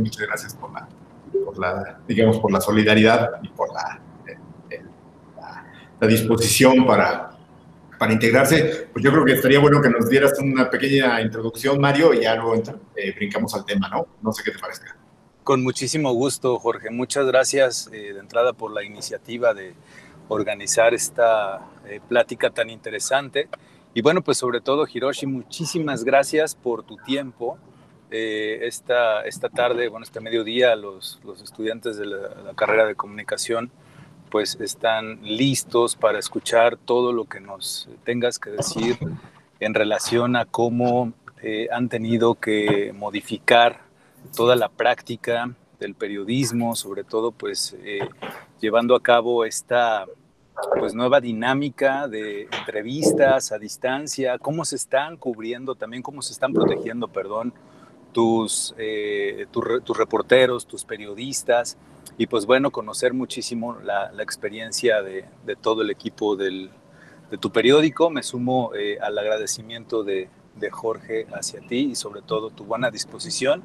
muchas gracias por la, por la digamos, por la solidaridad y por la, disposición para, para integrarse. Pues yo creo que estaría bueno que nos dieras una pequeña introducción, Mario, y ya luego eh, brincamos al tema, ¿no? No sé qué te parezca. Con muchísimo gusto, Jorge. Muchas gracias eh, de entrada por la iniciativa de organizar esta eh, plática tan interesante. Y bueno, pues sobre todo, Hiroshi, muchísimas gracias por tu tiempo. Eh, esta, esta tarde, bueno, este mediodía, los, los estudiantes de la, carrera de comunicación pues están listos para escuchar todo lo que nos tengas que decir en relación a cómo eh, han tenido que modificar toda la práctica del periodismo, sobre todo pues llevando a cabo esta pues nueva dinámica de entrevistas a distancia, cómo se están cubriendo, también cómo se están protegiendo, perdón, tus, eh, tus reporteros, tus periodistas, y pues bueno, conocer muchísimo la, la experiencia de, de, todo el equipo del, de tu periódico. Me sumo eh, al agradecimiento de, de Jorge hacia ti y sobre todo tu buena disposición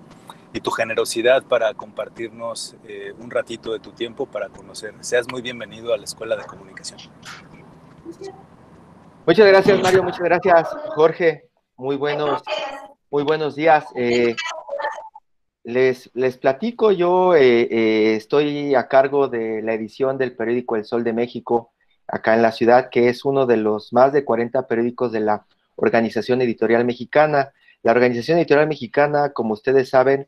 y tu generosidad para compartirnos eh, un ratito de tu tiempo para conocer. Seas muy bienvenido a la Escuela de Comunicación. Muchas gracias, Mario. Muchas gracias, Jorge. Muy buenos, muy buenos días. Eh, les, les platico, yo eh, estoy a cargo de la edición del periódico El Sol de México, acá en la ciudad, que es uno de los más de 40 periódicos de la Organización Editorial Mexicana. La Organización Editorial Mexicana, como ustedes saben,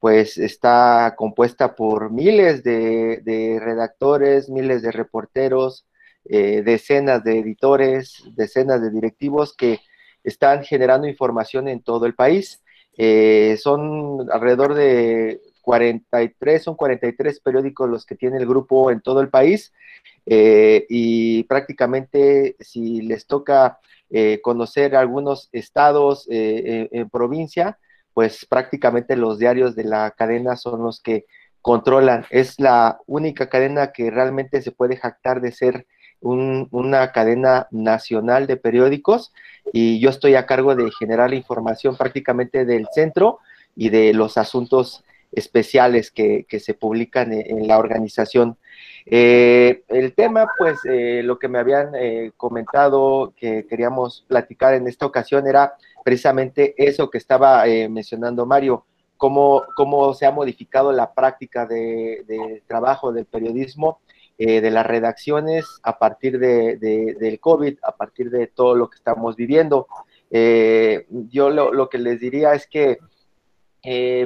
pues está compuesta por miles de, redactores, miles de reporteros, eh, decenas de editores, decenas de directivos que están generando información en todo el país. Eh, son alrededor de 43, son 43 periódicos los que tiene el grupo en todo el país eh, y prácticamente si les toca conocer algunos estados en provincia, pues prácticamente los diarios de la cadena son los que controlan. Es la única cadena que realmente se puede jactar de ser una cadena nacional de periódicos y yo estoy a cargo de generar la información prácticamente del centro y de los asuntos especiales que, se publican en, la organización. Eh, el tema, pues, eh, lo que me habían eh, comentado que queríamos platicar en esta ocasión era precisamente eso que estaba eh, mencionando Mario, cómo, cómo se ha modificado la práctica de, trabajo del periodismo, eh, de las redacciones a partir de, del COVID, a partir de todo lo que estamos viviendo. Eh, yo lo, que les diría es que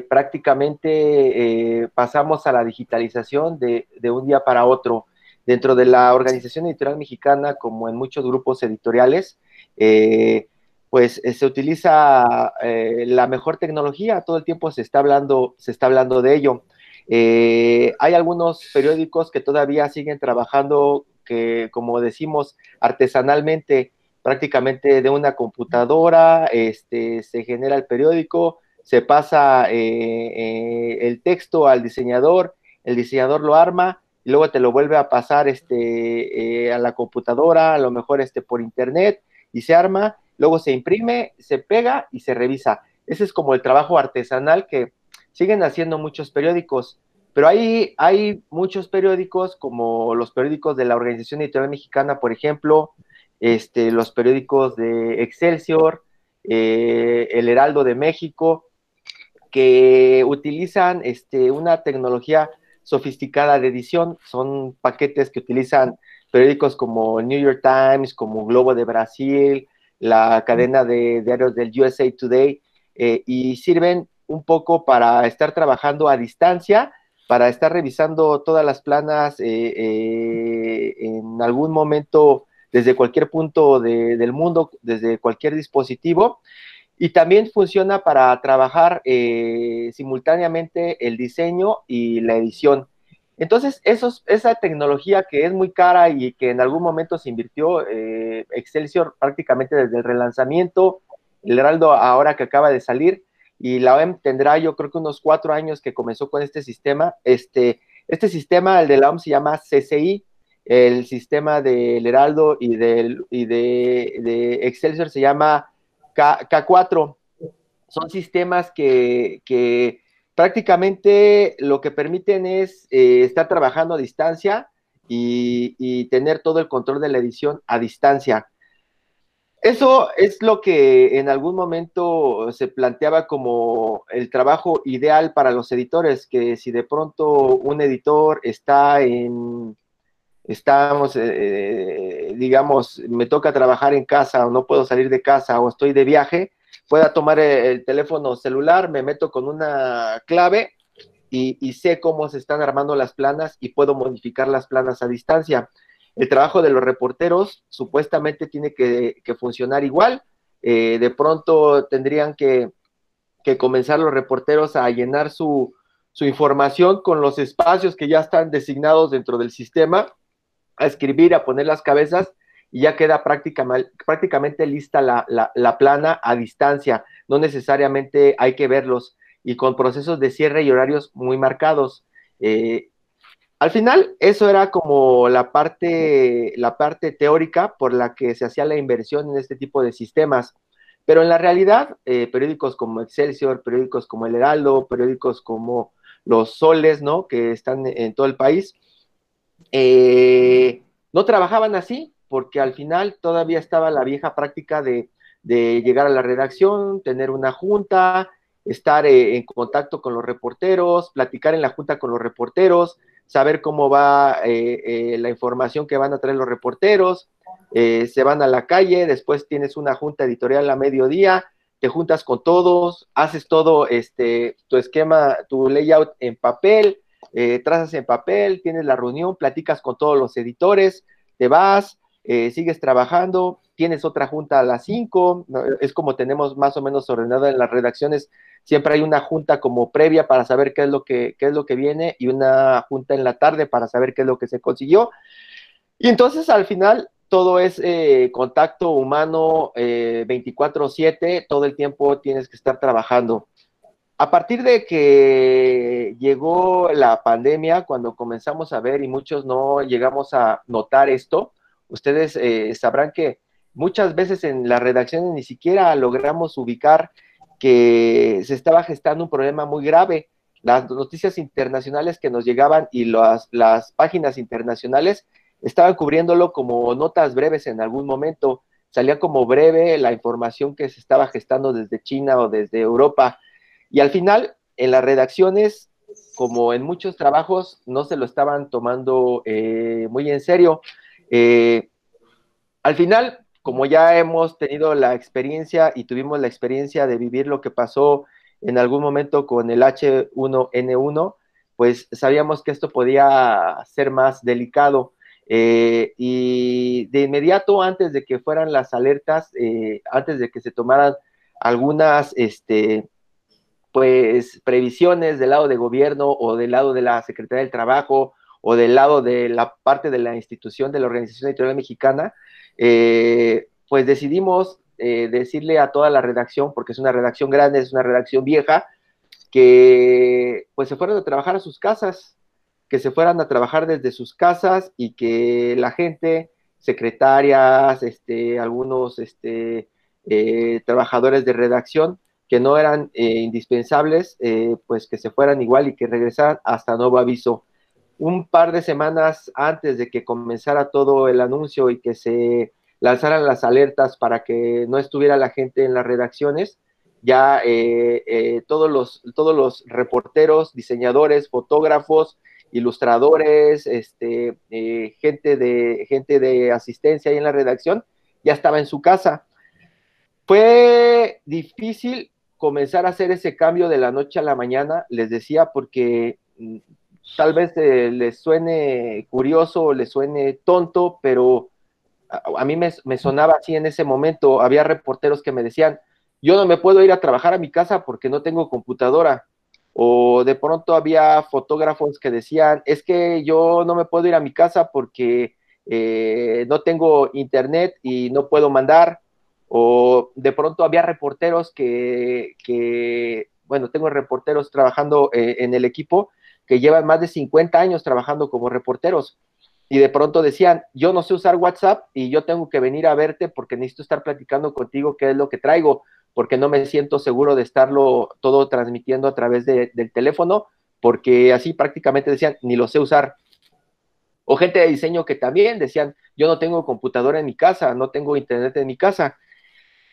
prácticamente pasamos a la digitalización de, un día para otro. Dentro de la Organización Editorial Mexicana, como en muchos grupos editoriales, pues eh, se utiliza eh, la mejor tecnología, todo el tiempo se está hablando, se está hablando de ello. Eh, hay algunos periódicos que todavía siguen trabajando, que como decimos, artesanalmente, prácticamente de una computadora, este, se genera el periódico, se pasa el texto al diseñador, el diseñador lo arma, y luego te lo vuelve a pasar este, a la computadora, a lo mejor este, por internet, y se arma, luego se imprime, se pega y se revisa. Ese es como el trabajo artesanal que siguen haciendo muchos periódicos. Pero hay, hay muchos periódicos, como los periódicos de la Organización Editorial Mexicana, por ejemplo, este, los periódicos de Excelsior, eh, El Heraldo de México, que utilizan este, una tecnología sofisticada de edición. Son paquetes que utilizan periódicos como New York Times, como Globo de Brasil, la cadena de diarios del USA Today, eh, y sirven un poco para estar trabajando a distancia, para estar revisando todas las planas eh, eh, en algún momento desde cualquier punto del mundo, desde cualquier dispositivo. Y también funciona para trabajar simultáneamente el diseño y la edición. Entonces, esa tecnología que es muy cara y que en algún momento se invirtió, eh, Excelsior prácticamente desde el relanzamiento, el Heraldo ahora que acaba de salir, y la OEM tendrá yo creo que unos cuatro años que comenzó con este sistema. Este, este sistema, el de la OEM, se llama CCI, el sistema del Heraldo y, del, y de, Excelsior se llama K, 4 Son sistemas que prácticamente lo que permiten es eh, estar trabajando a distancia y, tener todo el control de la edición a distancia. Eso es lo que en algún momento se planteaba como el trabajo ideal para los editores, que si de pronto un editor está en, estamos, eh, eh, digamos, me toca trabajar en casa o no puedo salir de casa o estoy de viaje, pueda tomar el, teléfono celular, me meto con una clave y, sé cómo se están armando las planas y puedo modificar las planas a distancia. El trabajo de los reporteros supuestamente tiene que, funcionar igual. Eh, de pronto tendrían que, comenzar los reporteros a llenar su, su información con los espacios que ya están designados dentro del sistema, a escribir, a poner las cabezas y ya queda prácticamente, lista la, plana a distancia. No necesariamente hay que verlos y con procesos de cierre y horarios muy marcados. Eh, al final, eso era como la parte, la parte teórica por la que se hacía la inversión en este tipo de sistemas. Pero en la realidad, eh, periódicos como Excelsior, periódicos como El Heraldo, periódicos como Los Soles, ¿no? Que están en todo el país, eh, no trabajaban así porque al final todavía estaba la vieja práctica de, llegar a la redacción, tener una junta, estar eh, en contacto con los reporteros, platicar en la junta con los reporteros, saber cómo va eh, eh, la información que van a traer los reporteros, se van a la calle, después tienes una junta editorial a mediodía, te juntas con todos, haces todo este, tu esquema, tu layout en papel, trazas en papel, tienes la reunión, platicas con todos los editores, te vas, eh, sigues trabajando, tienes otra junta a las 5, es como tenemos más o menos ordenado en las redacciones, siempre hay una junta como previa para saber qué es lo que, es lo que viene y una junta en la tarde para saber qué es lo que se consiguió. Y entonces al final todo es eh, contacto humano 24/7, eh, todo el tiempo tienes que estar trabajando. A partir de que llegó la pandemia, cuando comenzamos a ver y muchos no llegamos a notar esto, ustedes eh, sabrán que muchas veces en las redacciones ni siquiera logramos ubicar que se estaba gestando un problema muy grave. Las noticias internacionales que nos llegaban y las, páginas internacionales estaban cubriéndolo como notas breves en algún momento. Salía como breve la información que se estaba gestando desde China o desde Europa. Y al final, en las redacciones, como en muchos trabajos, no se lo estaban tomando eh, muy en serio. Eh, al final, como ya hemos tenido la experiencia y tuvimos la experiencia de vivir lo que pasó en algún momento con el H1N1, pues sabíamos que esto podía ser más delicado. Eh, y de inmediato, antes de que fueran las alertas, eh, antes de que se tomaran algunas, este, pues, previsiones del lado de gobierno o del lado de la Secretaría del Trabajo o del lado de la parte de la institución de la Organización Editorial Mexicana, eh, pues decidimos eh, decirle a toda la redacción, porque es una redacción grande, es una redacción vieja, que pues se fueran a trabajar a sus casas, que se fueran a trabajar desde sus casas y que la gente, secretarias, este, algunos este, eh, trabajadores de redacción que no eran indispensables, pues que se fueran igual y que regresaran hasta nuevo aviso un par de semanas antes de que comenzara todo el anuncio y que se lanzaran las alertas para que no estuviera la gente en las redacciones, ya eh, eh, todos, los, todos los reporteros, diseñadores, fotógrafos, ilustradores, este, eh, gente, de, gente de asistencia ahí en la redacción, ya estaba en su casa. Fue difícil comenzar a hacer ese cambio de la noche a la mañana, les decía, porque mm, tal vez eh, les suene curioso les suene tonto, pero a, mí me, sonaba así en ese momento. Había reporteros que me decían, yo no me puedo ir a trabajar a mi casa porque no tengo computadora. O de pronto había fotógrafos que decían, es que yo no me puedo ir a mi casa porque eh, no tengo internet y no puedo mandar. O de pronto había reporteros que, bueno, tengo reporteros trabajando eh, en el equipo que llevan más de 50 años trabajando como reporteros y de pronto decían, yo no sé usar WhatsApp y yo tengo que venir a verte porque necesito estar platicando contigo qué es lo que traigo. porque no me siento seguro de estarlo todo transmitiendo a través del teléfono, porque así prácticamente decían, ni lo sé usar. O gente de diseño que también decían, yo no tengo computadora en mi casa, no tengo internet en mi casa.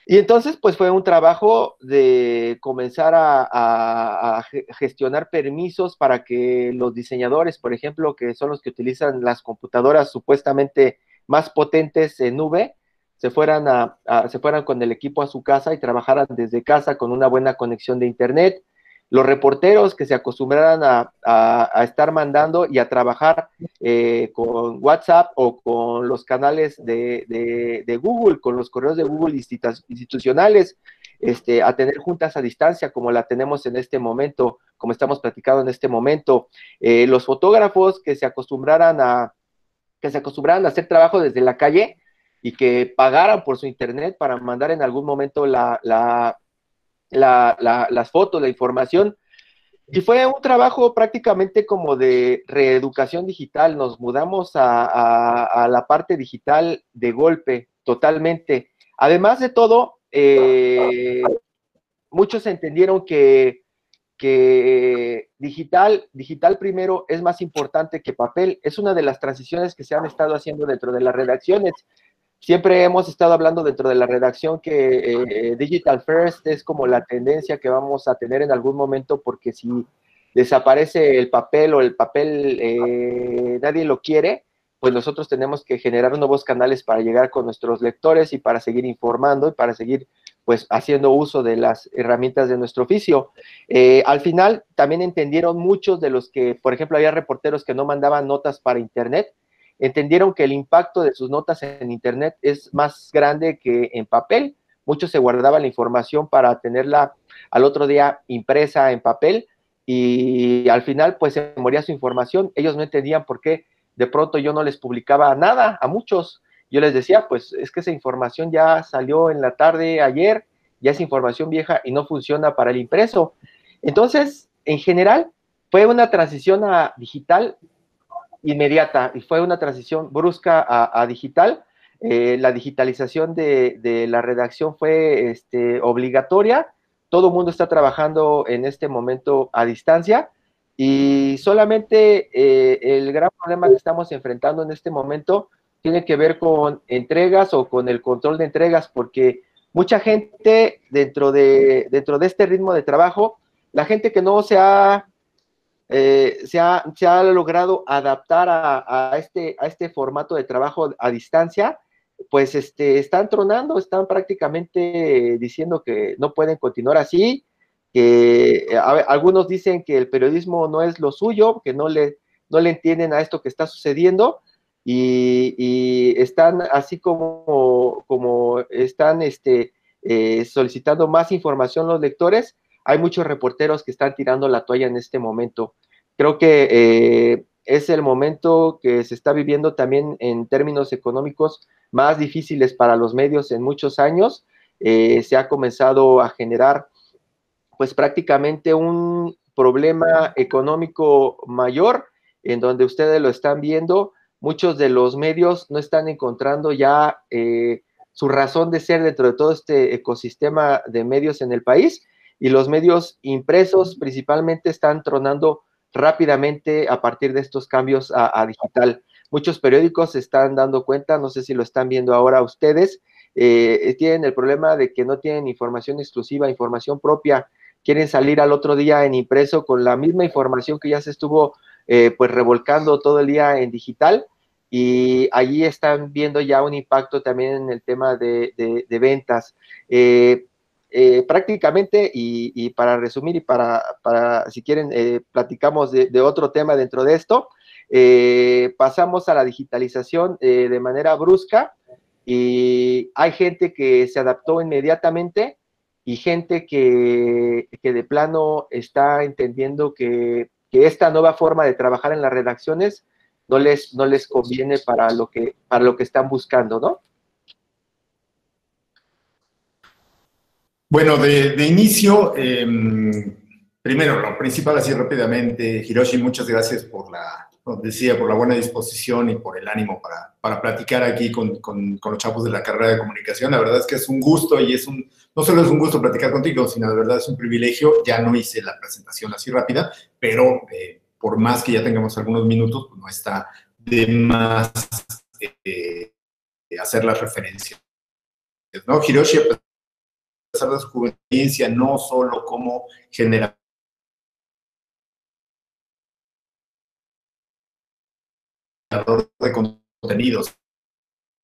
Y entonces, pues fue un trabajo de comenzar a, gestionar permisos para que los diseñadores, por ejemplo, que son los que utilizan las computadoras supuestamente más potentes en nube, se fueran, a, se fueran con el equipo a su casa y trabajaran desde casa con una buena conexión de internet los reporteros que se acostumbraran a, estar mandando y a trabajar eh, con WhatsApp o con los canales de, Google, con los correos de Google institucionales, este, a tener juntas a distancia como la tenemos en este momento, como estamos platicando en este momento. Eh, los fotógrafos que se acostumbraran a que se acostumbraran a hacer trabajo desde la calle y que pagaran por su internet para mandar en algún momento la, las fotos, la información. Y fue un trabajo prácticamente como de reeducación digital. Nos mudamos a, la parte digital de golpe, totalmente. Además de todo, eh, muchos entendieron que, que digital, digital primero es más importante que papel. Es una de las transiciones que se han estado haciendo dentro de las redacciones. Siempre hemos estado hablando dentro de la redacción que eh, Digital First es como la tendencia que vamos a tener en algún momento porque si desaparece el papel o el papel eh, nadie lo quiere, pues nosotros tenemos que generar nuevos canales para llegar con nuestros lectores y para seguir informando y para seguir pues haciendo uso de las herramientas de nuestro oficio. Eh, al final también entendieron muchos de los que, por ejemplo, había reporteros que no mandaban notas para internet, entendieron que el impacto de sus notas en Internet es más grande que en papel. Muchos se guardaban la información para tenerla al otro día impresa en papel y al final pues se moría su información. Ellos no entendían por qué de pronto yo no les publicaba nada a muchos. Yo les decía, pues es que esa información ya salió en la tarde ayer, ya es información vieja y no funciona para el impreso. Entonces, en general, fue una transición a digital inmediata y fue una transición brusca a, digital. Eh, la digitalización de, la redacción fue este, obligatoria. Todo el mundo está trabajando en este momento a distancia y solamente eh, el gran problema que estamos enfrentando en este momento tiene que ver con entregas o con el control de entregas, porque mucha gente dentro de, dentro de este ritmo de trabajo, la gente que no se ha eh, se, ha, logrado adaptar a, este, a este formato de trabajo a distancia, pues este, están tronando, están prácticamente diciendo que no pueden continuar así, que algunos dicen que el periodismo no es lo suyo, que no le, entienden a esto que está sucediendo y, están así como, como están este, eh, solicitando más información los lectores, hay muchos reporteros que están tirando la toalla en este momento. Creo que eh, es el momento que se está viviendo también en términos económicos más difíciles para los medios en muchos años. Eh, se ha comenzado a generar pues prácticamente un problema económico mayor en donde ustedes lo están viendo. Muchos de los medios no están encontrando ya eh, su razón de ser dentro de todo este ecosistema de medios en el país y los medios impresos principalmente están tronando rápidamente a partir de estos cambios a, digital. Muchos periódicos se están dando cuenta, no sé si lo están viendo ahora ustedes, eh, tienen el problema de que no tienen información exclusiva, información propia, quieren salir al otro día en impreso con la misma información que ya se estuvo eh, pues revolcando todo el día en digital y allí están viendo ya un impacto también en el tema de, ventas. Eh, eh, prácticamente, y, para resumir y para, para si quieren, eh, platicamos de, otro tema dentro de esto, eh, pasamos a la digitalización de manera brusca y hay gente que se adaptó inmediatamente y gente que, que de plano está entendiendo que, que, esta nueva forma de trabajar en las redacciones no les, no les conviene para lo, que, para lo que están buscando, ¿no? Bueno, de, inicio, em, primero, lo principal así rápidamente, Hiroshi, muchas gracias por la, decía, por la buena disposición y por el ánimo para, para platicar aquí con, con, los chavos de la carrera de comunicación. La verdad es que es un gusto y es un, no solo es un gusto platicar contigo, sino de verdad es un privilegio. Ya no hice la presentación así rápida, pero eh, por más que ya tengamos algunos minutos, pues no está de más eh, hacer las referencias. ¿no? Hiroshi, pesar de su juvencia, no solo como generador de contenidos,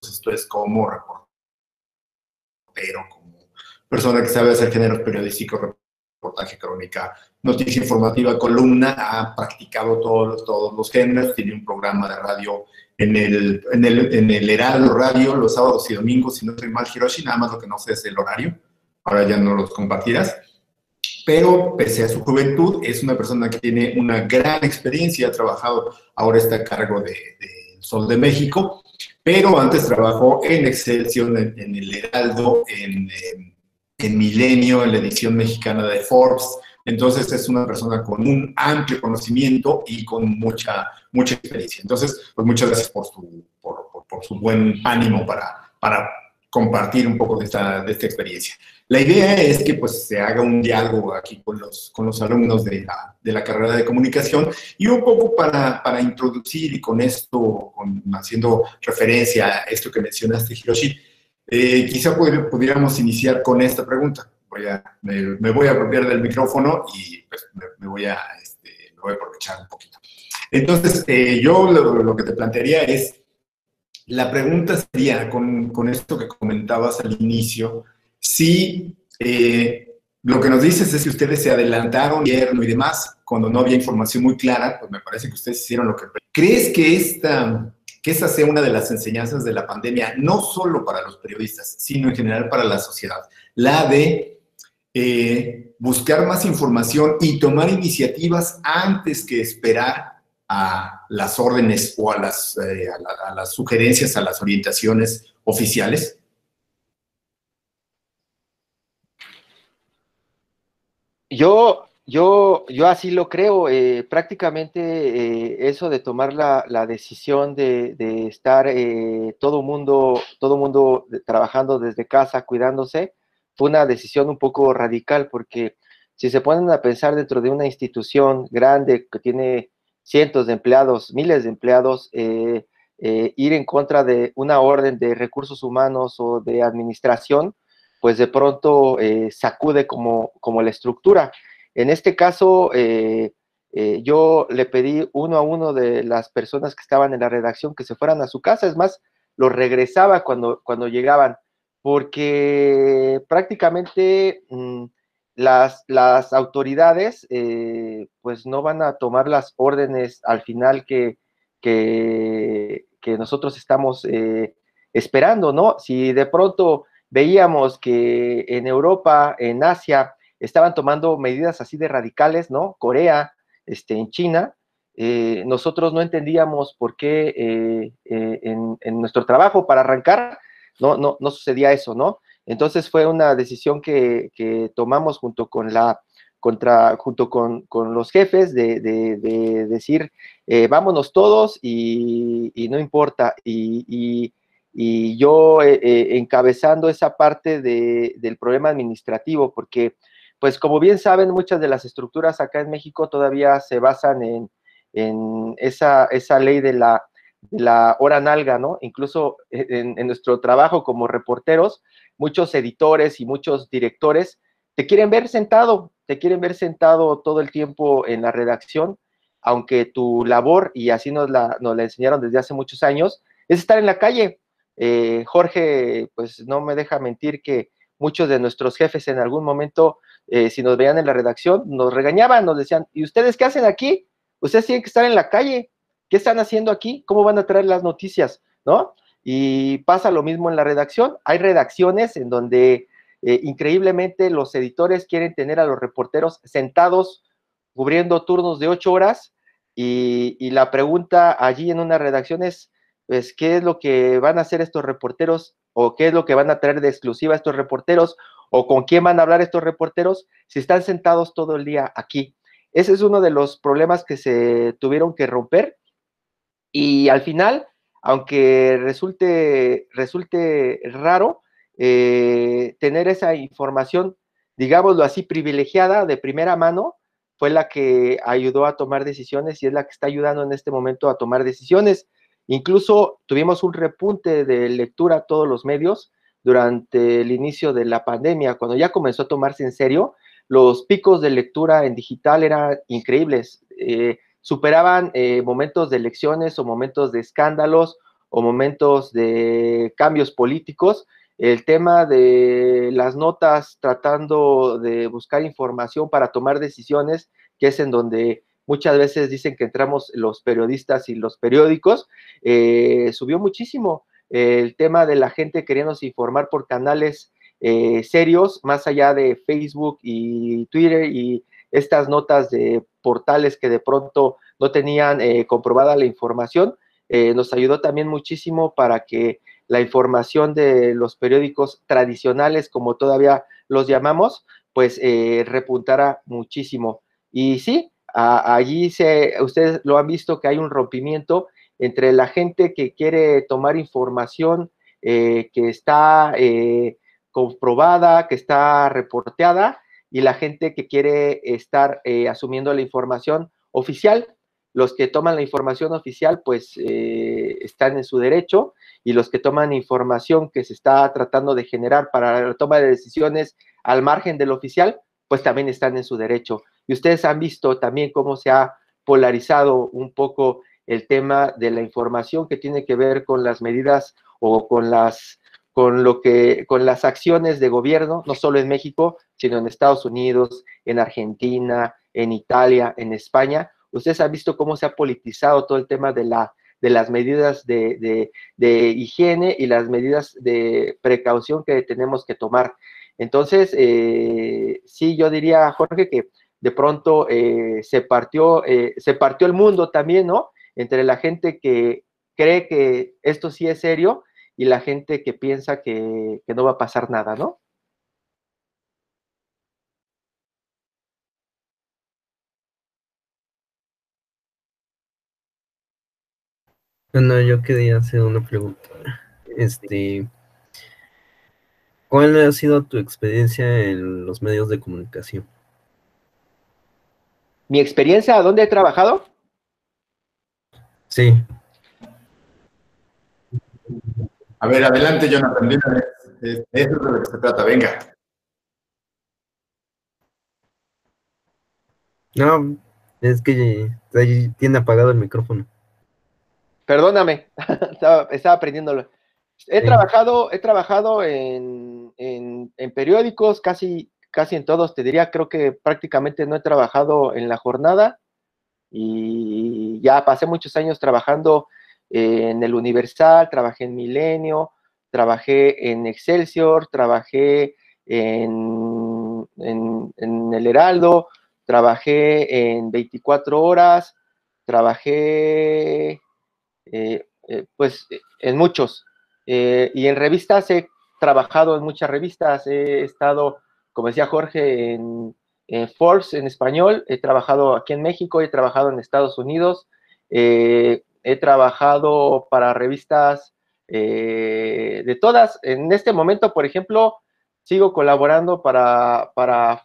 esto es como reportero, como persona que sabe hacer géneros periodísticos, reportaje, crónica, noticia informativa, columna, ha practicado todos, todos los géneros, tiene un programa de radio en el, en el, en el Heraldo Radio los sábados y domingos, si no estoy mal, Hiroshi, nada más lo que no sé es el horario, ahora ya no los compartirás, pero pese a su juventud, es una persona que tiene una gran experiencia, ha trabajado, ahora está a cargo de, Sol de México, pero antes trabajó en Excelsior, en, el Heraldo, en, en Milenio, en la edición mexicana de Forbes, entonces es una persona con un amplio conocimiento y con mucha, mucha experiencia. Entonces, pues muchas gracias por su, por, su buen ánimo para, para compartir un poco de esta, de esta experiencia. La idea es que pues, se haga un diálogo aquí con los, con los alumnos de la, de la carrera de comunicación y un poco para, para introducir y con esto, haciendo referencia a esto que mencionaste, Hiroshi, eh, quizá pudiéramos iniciar con esta pregunta voy a, me, voy a apropiar del micrófono y pues, me, voy a, este, voy a aprovechar un poquito. Entonces, eh, yo lo, que te plantearía es, la pregunta sería, con, con esto que comentabas al inicio, si eh, lo que nos dices es si ustedes se adelantaron y demás, cuando no había información muy clara, pues me parece que ustedes hicieron lo que... ¿Crees que esta, que esa sea una de las enseñanzas de la pandemia, no solo para los periodistas, sino en general para la sociedad? La de eh, buscar más información y tomar iniciativas antes que esperar a las órdenes o a las, eh, a, las sugerencias, a las orientaciones oficiales? Yo, yo, yo así lo creo. Eh, prácticamente eso de tomar la, decisión de, de estar todo mundo, todo mundo trabajando desde casa, cuidándose, fue una decisión un poco radical porque si se ponen a pensar dentro de una institución grande que tiene cientos de empleados, miles de empleados, eh, eh, ir en contra de una orden de recursos humanos o de administración, pues de pronto eh, sacude como, como la estructura. En este caso, yo le pedí uno a uno de las personas que estaban en la redacción que se fueran a su casa, es más, los regresaba cuando, cuando llegaban porque prácticamente mm, las, las, autoridades eh, pues no van a tomar las órdenes al final que, que, nosotros estamos eh, esperando, ¿no? Si de pronto veíamos que en Europa, en Asia, estaban tomando medidas así de radicales, ¿no? Corea, este, en China, eh, nosotros no entendíamos por qué en, en, nuestro trabajo para arrancar no, no, no sucedía eso, ¿no? Entonces fue una decisión que, tomamos junto con la contra, junto con, los jefes de, decir, eh, vámonos todos y, no importa. Y, yo eh, eh, encabezando esa parte del problema administrativo, porque, pues como bien saben, muchas de las estructuras acá en México todavía se basan en, en esa, esa ley de la la hora nalga, ¿no? Incluso en, nuestro trabajo como reporteros, muchos editores y muchos directores te quieren ver sentado, te quieren ver sentado todo el tiempo en la redacción, aunque tu labor, y así nos la, nos la enseñaron desde hace muchos años, es estar en la calle. Eh, Jorge, pues no me deja mentir que muchos de nuestros jefes en algún momento, eh, si nos veían en la redacción, nos regañaban, nos decían, ¿y ustedes qué hacen aquí? Ustedes tienen que estar en la calle, ¿Qué están haciendo aquí? ¿Cómo van a traer las noticias? ¿No? Y pasa lo mismo en la redacción. Hay redacciones en donde eh, increíblemente los editores quieren tener a los reporteros sentados cubriendo turnos de ocho horas y, la pregunta allí en una redacción es, pues, ¿qué es lo que van a hacer estos reporteros o qué es lo que van a traer de exclusiva estos reporteros o con quién van a hablar estos reporteros si están sentados todo el día aquí? Ese es uno de los problemas que se tuvieron que romper Y al final, aunque resulte, resulte raro, eh, tener esa información, digámoslo así, privilegiada de primera mano, fue la que ayudó a tomar decisiones y es la que está ayudando en este momento a tomar decisiones. Incluso tuvimos un repunte de lectura a todos los medios durante el inicio de la pandemia, cuando ya comenzó a tomarse en serio, los picos de lectura en digital eran increíbles. Eh, superaban eh, momentos de elecciones o momentos de escándalos o momentos de cambios políticos. El tema de las notas tratando de buscar información para tomar decisiones, que es en donde muchas veces dicen que entramos los periodistas y los periódicos, eh, subió muchísimo. El tema de la gente queriéndose informar por canales eh, serios, más allá de Facebook y Twitter y estas notas de portales que de pronto no tenían eh, comprobada la información, eh, nos ayudó también muchísimo para que la información de los periódicos tradicionales, como todavía los llamamos, pues eh, repuntara muchísimo. Y sí, allí se, ustedes lo han visto que hay un rompimiento entre la gente que quiere tomar información que está comprobada, que está reporteada, y la gente que quiere estar eh, asumiendo la información oficial. Los que toman la información oficial, pues eh, están en su derecho y los que toman información que se está tratando de generar para la toma de decisiones al margen del oficial, pues también están en su derecho. Y ustedes han visto también cómo se ha polarizado un poco el tema de la información que tiene que ver con las medidas o con las con lo que con las acciones de gobierno, no solo en México, sino en Estados Unidos, en Argentina, en Italia, en España. Ustedes han visto cómo se ha politizado todo el tema de la de las medidas de, higiene y las medidas de precaución que tenemos que tomar. Entonces, eh, sí, yo diría, Jorge, que de pronto eh, se, partió, eh, se partió el mundo también, ¿no? Entre la gente que cree que esto sí es serio y la gente que piensa que, no va a pasar nada, ¿no? Bueno, yo quería hacer una pregunta. Este, ¿cuál ha sido tu experiencia en los medios de comunicación? ¿Mi experiencia? ¿A dónde he trabajado? Sí. A ver, adelante, Jonathan. Eso es de lo que se trata. Venga. No, es que tiene apagado el micrófono. Perdóname, estaba, aprendiéndolo. He trabajado, he trabajado en, periódicos, casi, casi en todos, te diría, creo que prácticamente no he trabajado en la jornada y ya pasé muchos años trabajando en el Universal, trabajé en Milenio, trabajé en Excelsior, trabajé en, en, el Heraldo, trabajé en 24 horas, trabajé eh, eh, pues en muchos. Eh, y en revistas he trabajado en muchas revistas, he estado, como decía Jorge, en, en Forbes en español, he trabajado aquí en México, he trabajado en Estados Unidos, he trabajado para revistas eh, de todas. En este momento, por ejemplo, sigo colaborando para,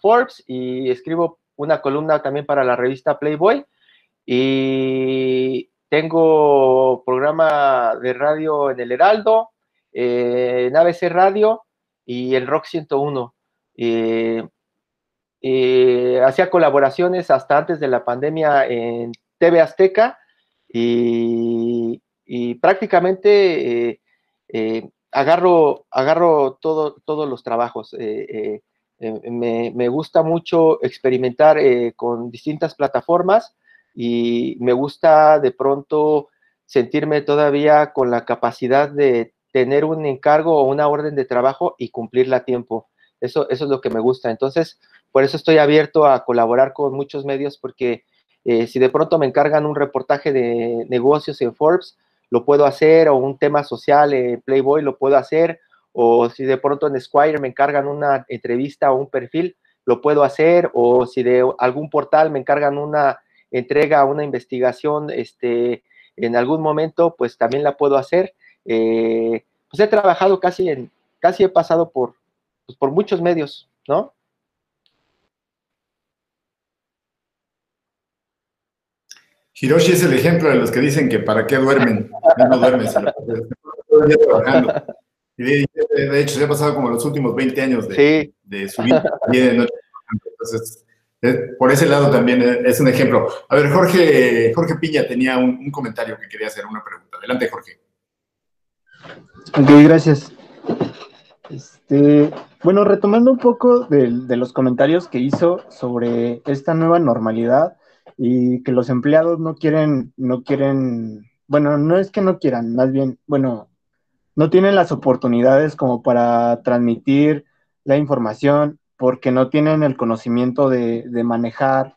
Forbes y escribo una columna también para la revista Playboy. Y tengo programa de radio en el Heraldo, eh, en ABC Radio y el Rock 101. Eh, hacía colaboraciones hasta antes de la pandemia en TV Azteca y, prácticamente eh, eh, agarro, agarro todo, todos los trabajos. Eh, me, gusta mucho experimentar con distintas plataformas y me gusta de pronto sentirme todavía con la capacidad de tener un encargo o una orden de trabajo y cumplirla a tiempo. Eso, eso es lo que me gusta. Entonces, por eso estoy abierto a colaborar con muchos medios porque eh, si de pronto me encargan un reportaje de negocios en Forbes, lo puedo hacer, o un tema social en Playboy, lo puedo hacer, o si de pronto en Squire me encargan una entrevista o un perfil, lo puedo hacer, o si de algún portal me encargan una entrega, una investigación este, en algún momento pues también la puedo hacer. Eh, pues he trabajado casi en, casi he pasado por, pues, por muchos medios, ¿no? Hiroshi es el ejemplo de los que dicen que para qué duermen, no duermen, trabajando. Y de, hecho, se ha pasado como los últimos 20 años de, de su vida, de noche. Entonces, por ese lado también es un ejemplo. A ver, Jorge, Jorge Piña tenía un, comentario que quería hacer, una pregunta. Adelante, Jorge. Ok, gracias. Este, bueno, retomando un poco de, de, los comentarios que hizo sobre esta nueva normalidad y que los empleados no quieren, no quieren, bueno, no es que no quieran, más bien, bueno, no tienen las oportunidades como para transmitir la información porque no tienen el conocimiento de, manejar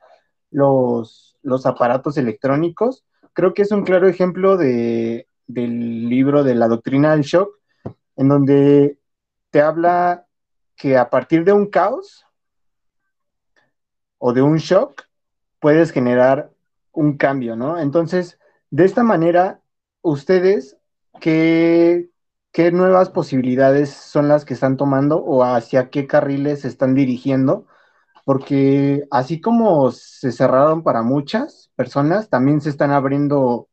los, los, aparatos electrónicos. Creo que es un claro ejemplo de, del libro de la doctrina del shock, en donde te habla que a partir de un caos o de un shock puedes generar un cambio, ¿no? Entonces, de esta manera, ustedes, ¿qué, qué nuevas posibilidades son las que están tomando o hacia qué carriles se están dirigiendo, porque así como se cerraron para muchas personas, también se están abriendo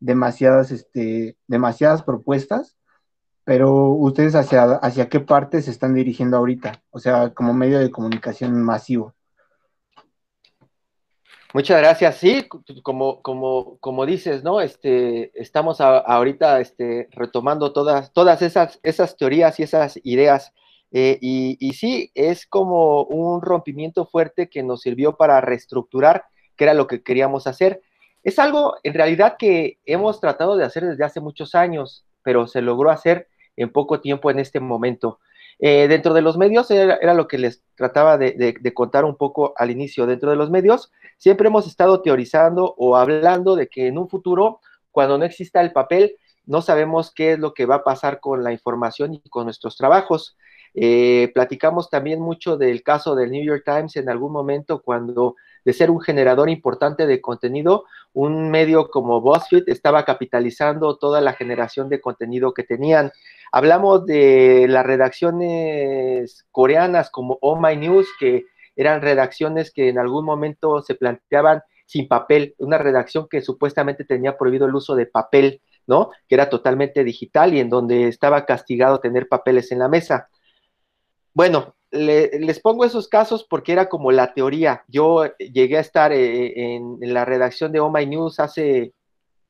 demasiadas, este, demasiadas propuestas, pero ustedes hacia, hacia qué parte se están dirigiendo ahorita, o sea, como medio de comunicación masivo. Muchas gracias. Sí, como, como, como dices, ¿no? Este, estamos ahorita este, retomando todas, todas esas, esas teorías y esas ideas. Eh, y, y, sí, es como un rompimiento fuerte que nos sirvió para reestructurar, que era lo que queríamos hacer. Es algo, en realidad, que hemos tratado de hacer desde hace muchos años, pero se logró hacer en poco tiempo en este momento. Eh, dentro de los medios, era, lo que les trataba de, contar un poco al inicio, dentro de los medios, siempre hemos estado teorizando o hablando de que en un futuro, cuando no exista el papel, no sabemos qué es lo que va a pasar con la información y con nuestros trabajos. Eh, platicamos también mucho del caso del New York Times en algún momento cuando de ser un generador importante de contenido, un medio como BuzzFeed estaba capitalizando toda la generación de contenido que tenían. Hablamos de las redacciones coreanas como Oh My News, que eran redacciones que en algún momento se planteaban sin papel, una redacción que supuestamente tenía prohibido el uso de papel, ¿no? Que era totalmente digital y en donde estaba castigado tener papeles en la mesa. Bueno, les pongo esos casos porque era como la teoría. Yo llegué a estar eh, en, en, la redacción de Oh My News hace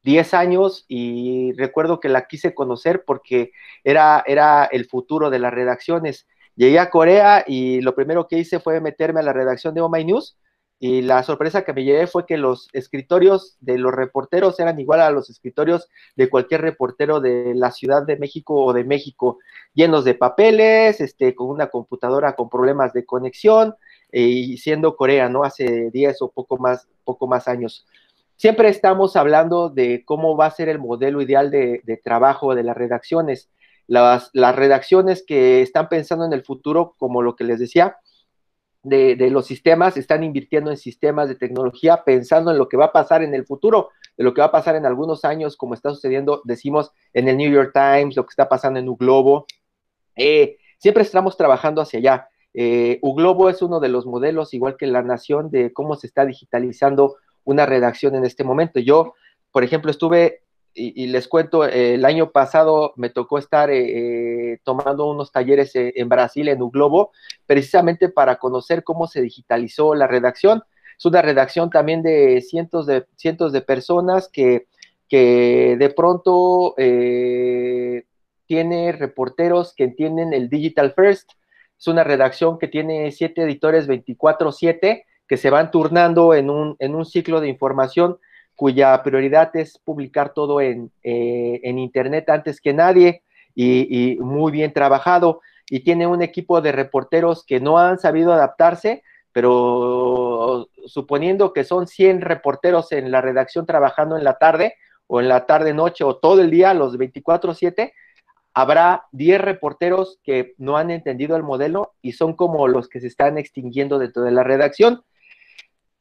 10 años y recuerdo que la quise conocer porque era, era el futuro de las redacciones. Llegué a Corea y lo primero que hice fue meterme a la redacción de Oh My News y la sorpresa que me llevé fue que los escritorios de los reporteros eran igual a los escritorios de cualquier reportero de la Ciudad de México o de México, llenos de papeles, este, con una computadora con problemas de conexión eh, y siendo Corea, ¿no? Hace 10 o poco más, poco más años. Siempre estamos hablando de cómo va a ser el modelo ideal de, trabajo de las redacciones. Las, redacciones que están pensando en el futuro, como lo que les decía, de, los sistemas, están invirtiendo en sistemas de tecnología, pensando en lo que va a pasar en el futuro, de lo que va a pasar en algunos años, como está sucediendo, decimos, en el New York Times, lo que está pasando en Uglobo. Eh, siempre estamos trabajando hacia allá. Eh, Uglobo es uno de los modelos, igual que La Nación, de cómo se está digitalizando una redacción en este momento. Yo, por ejemplo, estuve, y, les cuento, el año pasado me tocó estar eh, eh, tomando unos talleres eh, en Brasil, en Uglobo, precisamente para conocer cómo se digitalizó la redacción. Es una redacción también de cientos de, cientos de personas que, que de pronto tiene reporteros que entienden el Digital First. Es una redacción que tiene siete editores 24/7 que se van turnando en un, en un ciclo de información cuya prioridad es publicar todo en, eh, Internet antes que nadie y, muy bien trabajado. Y tiene un equipo de reporteros que no han sabido adaptarse, pero suponiendo que son 100 reporteros en la redacción trabajando en la tarde o en la tarde-noche o todo el día, los 24/7, habrá 10 reporteros que no han entendido el modelo y son como los que se están extinguiendo dentro de la redacción.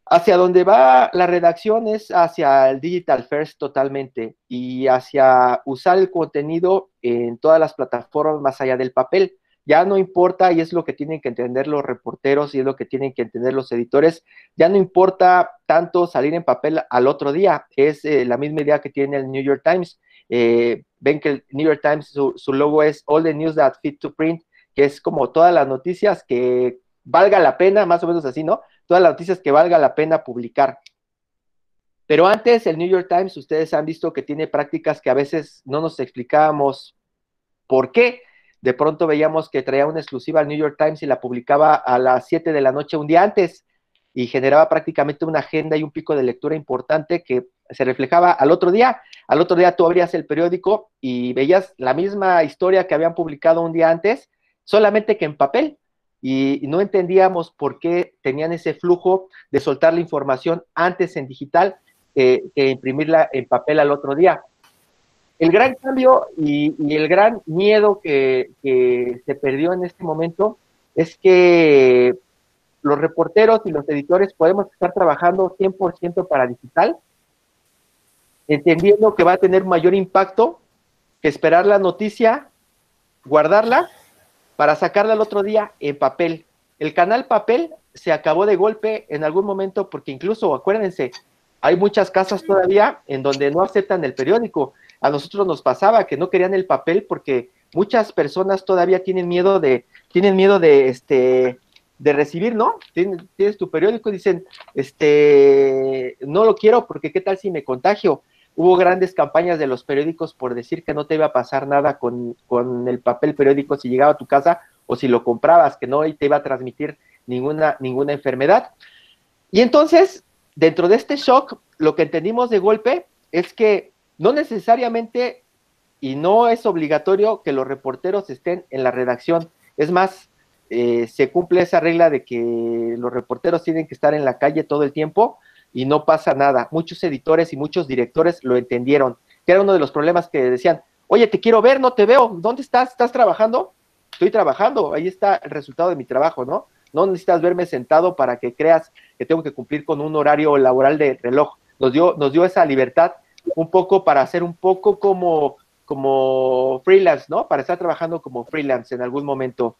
Hacia donde va la redacción es hacia el digital first totalmente y hacia usar el contenido en todas las plataformas más allá del papel. Ya no importa, y es lo que tienen que entender los reporteros y es lo que tienen que entender los editores, ya no importa tanto salir en papel al otro día, es eh, la misma idea que tiene el New York Times. Eh, ven que el New York Times, su, su logo es All the News That Fit to Print, que es como todas las noticias que valga la pena, más o menos así, ¿no? Todas las noticias que valga la pena publicar. Pero antes, el New York Times, ustedes han visto que tiene prácticas que a veces no nos explicábamos por qué. De pronto veíamos que traía una exclusiva al New York Times y la publicaba a las 7 de la noche un día antes y generaba prácticamente una agenda y un pico de lectura importante que se reflejaba al otro día. Al otro día tú abrías el periódico y veías la misma historia que habían publicado un día antes, solamente que en papel y no entendíamos por qué tenían ese flujo de soltar la información antes en digital que imprimirla en papel al otro día. El gran cambio y, el gran miedo que, que, se perdió en este momento es que los reporteros y los editores podemos estar trabajando 100% para digital, entendiendo que va a tener mayor impacto que esperar la noticia, guardarla para sacarla el otro día en papel. El canal papel se acabó de golpe en algún momento porque incluso, acuérdense, hay muchas casas todavía en donde no aceptan el periódico. A nosotros nos pasaba que no querían el papel porque muchas personas todavía tienen miedo de, tienen miedo de, este, de recibir, ¿no? Tienes, tienes tu periódico y dicen, este, no lo quiero porque qué tal si me contagio. Hubo grandes campañas de los periódicos por decir que no te iba a pasar nada con, el papel periódico si llegaba a tu casa o si lo comprabas, que no te iba a transmitir ninguna, ninguna enfermedad. Y entonces, dentro de este shock, lo que entendimos de golpe es que no necesariamente y no es obligatorio que los reporteros estén en la redacción. Es más, eh, se cumple esa regla de que los reporteros tienen que estar en la calle todo el tiempo y no pasa nada. Muchos editores y muchos directores lo entendieron, que era uno de los problemas que decían, oye, te quiero ver, no te veo, ¿dónde estás? ¿Estás trabajando? Estoy trabajando, ahí está el resultado de mi trabajo, ¿no? No necesitas verme sentado para que creas que tengo que cumplir con un horario laboral de reloj. Nos dio, nos dio esa libertad un poco para hacer un poco como, como freelance, ¿no? Para estar trabajando como freelance en algún momento.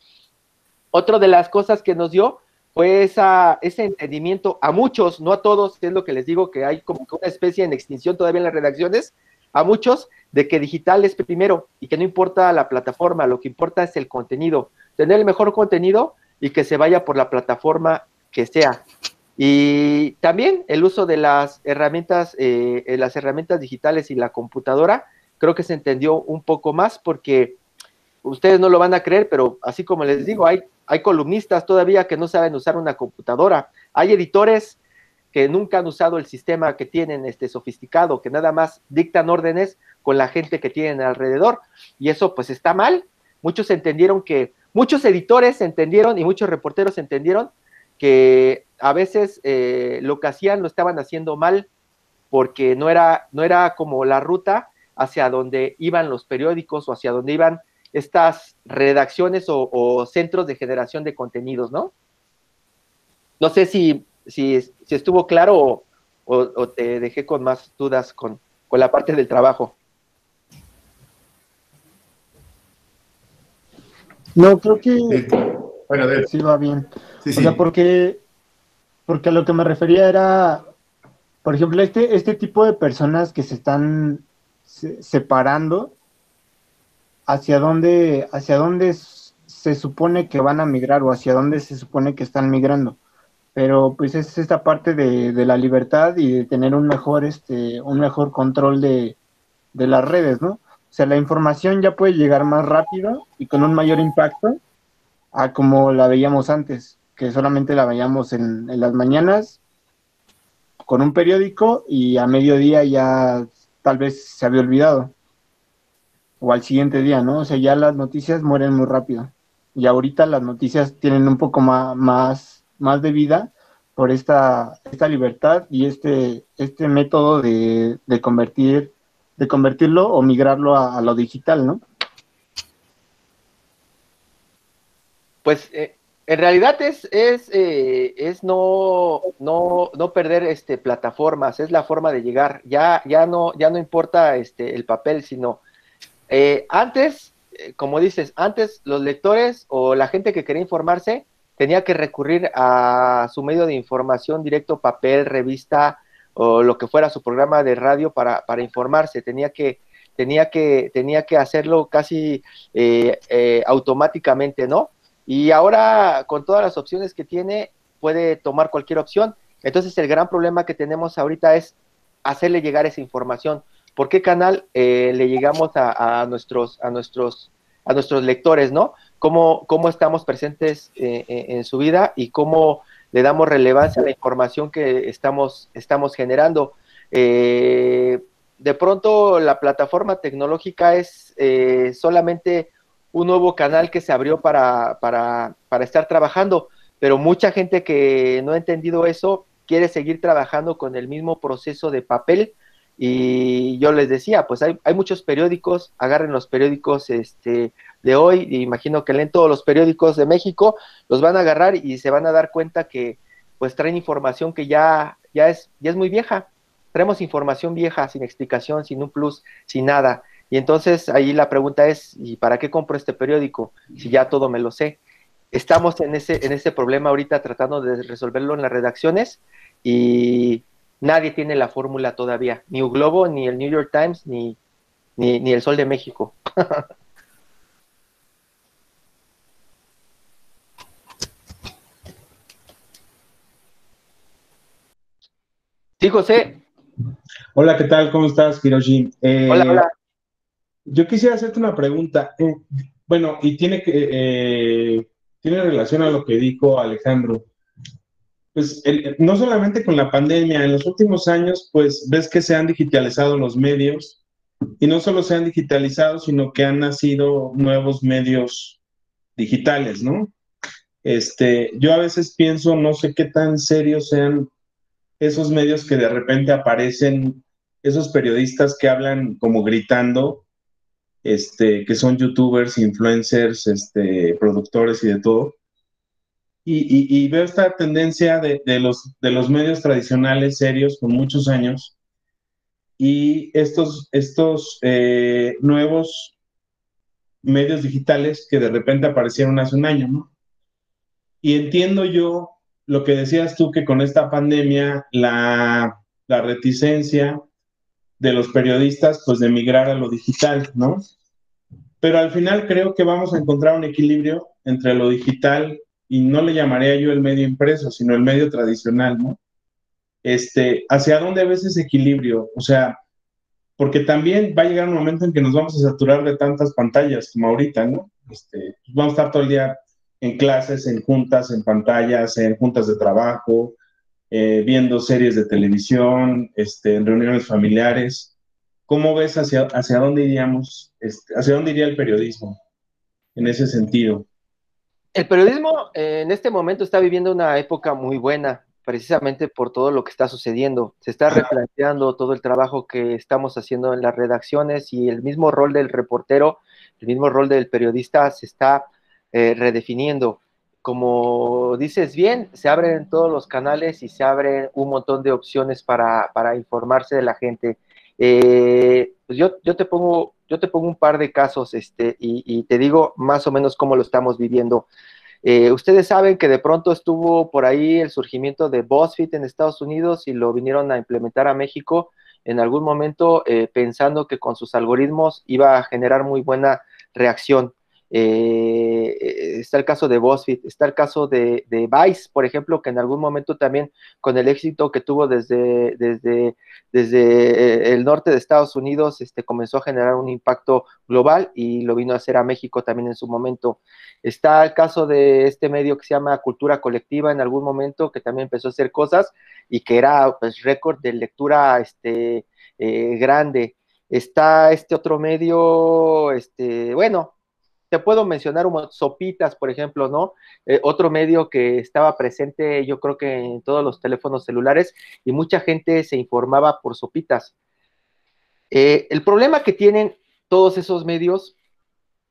Otra de las cosas que nos dio fue esa, ese entendimiento a muchos, no a todos, es lo que les digo, que hay como una especie en extinción todavía en las redacciones, a muchos, de que digital es primero y que no importa la plataforma, lo que importa es el contenido, tener el mejor contenido y que se vaya por la plataforma que sea. Y también el uso de las herramientas, eh, las herramientas digitales y la computadora, creo que se entendió un poco más porque ustedes no lo van a creer, pero así como les digo, hay hay columnistas todavía que no saben usar una computadora. Hay editores que nunca han usado el sistema que tienen este sofisticado, que nada más dictan órdenes con la gente que tienen alrededor. Y eso pues está mal. Muchos entendieron que, muchos editores entendieron y muchos reporteros entendieron que a veces eh, lo que hacían lo estaban haciendo mal porque no era, no era como la ruta hacia donde iban los periódicos o hacia donde iban estas redacciones o, centros de generación de contenidos, ¿no? No sé si, si, estuvo claro o, te dejé con más dudas con, la parte del trabajo. No, creo que bueno, sí va bien. o sea, porque, porque a lo que me refería era, por ejemplo, este, este tipo de personas que se están separando hacia dónde, hacia dónde se supone que van a migrar o hacia dónde se supone que están migrando. Pero pues es esta parte de, la libertad y de tener un mejor, este, un mejor control de, las redes, ¿no? O sea, la información ya puede llegar más rápido y con un mayor impacto a como la veíamos antes, que solamente la veíamos en, en las mañanas con un periódico y a mediodía ya tal vez se había olvidado o al siguiente día, ¿no? O sea, ya las noticias mueren muy rápido. Y ahorita las noticias tienen un poco más, más, más de vida por esta, esta libertad y este, este método de, convertir, de convertirlo o migrarlo a, lo digital, ¿no? Pues eh, En realidad es, es, eh, es no, no, no, perder este, plataformas, es la forma de llegar. Ya, ya, no, ya no importa este, el papel, sino eh, antes, eh, como dices, antes los lectores o la gente que quería informarse tenía que recurrir a su medio de información directo, papel, revista o lo que fuera su programa de radio para, para informarse. Tenía que, tenía, que, tenía que hacerlo casi automáticamente, ¿no? Y ahora, con todas las opciones que tiene, puede tomar cualquier opción. Entonces, el gran problema que tenemos ahorita es hacerle llegar esa información. ¿Por qué canal eh, le llegamos a, nuestros, a, nuestros, a nuestros lectores, no? ¿Cómo, cómo estamos presentes eh, eh, en su vida y cómo le damos relevancia a la información que estamos, estamos generando? de pronto, la plataforma tecnológica es solamente un nuevo canal que se abrió para, para, para estar trabajando, pero mucha gente que no ha entendido eso quiere seguir trabajando con el mismo proceso de papel y yo les decía, pues hay, hay muchos periódicos, agarren los periódicos este, de hoy, imagino que leen todos los periódicos de México, los van a agarrar y se van a dar cuenta que pues traen información que ya, ya, es, ya es muy vieja, traemos información vieja, sin explicación, sin un plus, sin nada. Y entonces ahí la pregunta es, ¿y para qué compro este periódico si ya todo me lo sé? Estamos en ese, en ese problema ahorita tratando de resolverlo en las redacciones y nadie tiene la fórmula todavía, ni U Globo, ni el New York Times, ni, ni, el Sol de México. sí, José. Hola, ¿qué tal? ¿Cómo estás, Hiroshi? Eh, hola, hola. Yo quisiera hacerte una pregunta. Eh, bueno, y tiene que eh, tiene relación a lo que dijo Alejandro. Pues no solamente con la pandemia, en los últimos años, pues ves que se han digitalizado los medios y no solo se han digitalizado, sino que han nacido nuevos medios digitales, ¿no? Este, yo a veces pienso, no sé qué tan serios sean esos medios que de repente aparecen, esos periodistas que hablan como gritando, este, que son youtubers, influencers, este, productores y de todo. Y, veo esta tendencia de, los, de los medios tradicionales serios con muchos años y estos, estos eh, nuevos medios digitales que de repente aparecieron hace un año, ¿no? Y entiendo yo lo que decías tú, que con esta pandemia la, la reticencia de los periodistas, pues de migrar a lo digital, ¿no? Pero al final creo que vamos a encontrar un equilibrio entre lo digital y no le llamaría yo el medio impreso, sino el medio tradicional, ¿no? Este, ¿hacia dónde ves ese equilibrio? O sea, porque también va a llegar un momento en que nos vamos a saturar de tantas pantallas como ahorita, ¿no? Este, vamos a estar todo el día en clases, en juntas, en pantallas, en juntas de trabajo, eh, viendo series de televisión, este, en reuniones familiares. ¿Cómo ves hacia, hacia dónde iríamos, este, hacia dónde iría el periodismo en ese sentido? El periodismo eh, en este momento está viviendo una época muy buena, precisamente por todo lo que está sucediendo. Se está replanteando todo el trabajo que estamos haciendo en las redacciones y el mismo rol del reportero, el mismo rol del periodista se está eh, redefiniendo como dices bien, se abren todos los canales y se abren un montón de opciones para, informarse de la gente. Eh, pues yo, yo, te pongo, yo te pongo un par de casos este, y, te digo más o menos cómo lo estamos viviendo. Eh, ustedes saben que de pronto estuvo por ahí el surgimiento de BuzzFeed en Estados Unidos y lo vinieron a implementar a México en algún momento eh, pensando que con sus algoritmos iba a generar muy buena reacción. Eh, está el caso de BuzzFeed, está el caso de, Vice, por ejemplo, que en algún momento también con el éxito que tuvo desde, desde, desde eh, el norte de Estados Unidos, este, comenzó a generar un impacto global y lo vino a hacer a México también en su momento. Está el caso de este medio que se llama Cultura Colectiva en algún momento, que también empezó a hacer cosas y que era pues récord de lectura este, eh, grande. Está este otro medio, este, bueno, te puedo mencionar un, Sopitas, por ejemplo, ¿no? Eh, otro medio que estaba presente, yo creo que en todos los teléfonos celulares, y mucha gente se informaba por Sopitas. Eh, el problema que tienen todos esos medios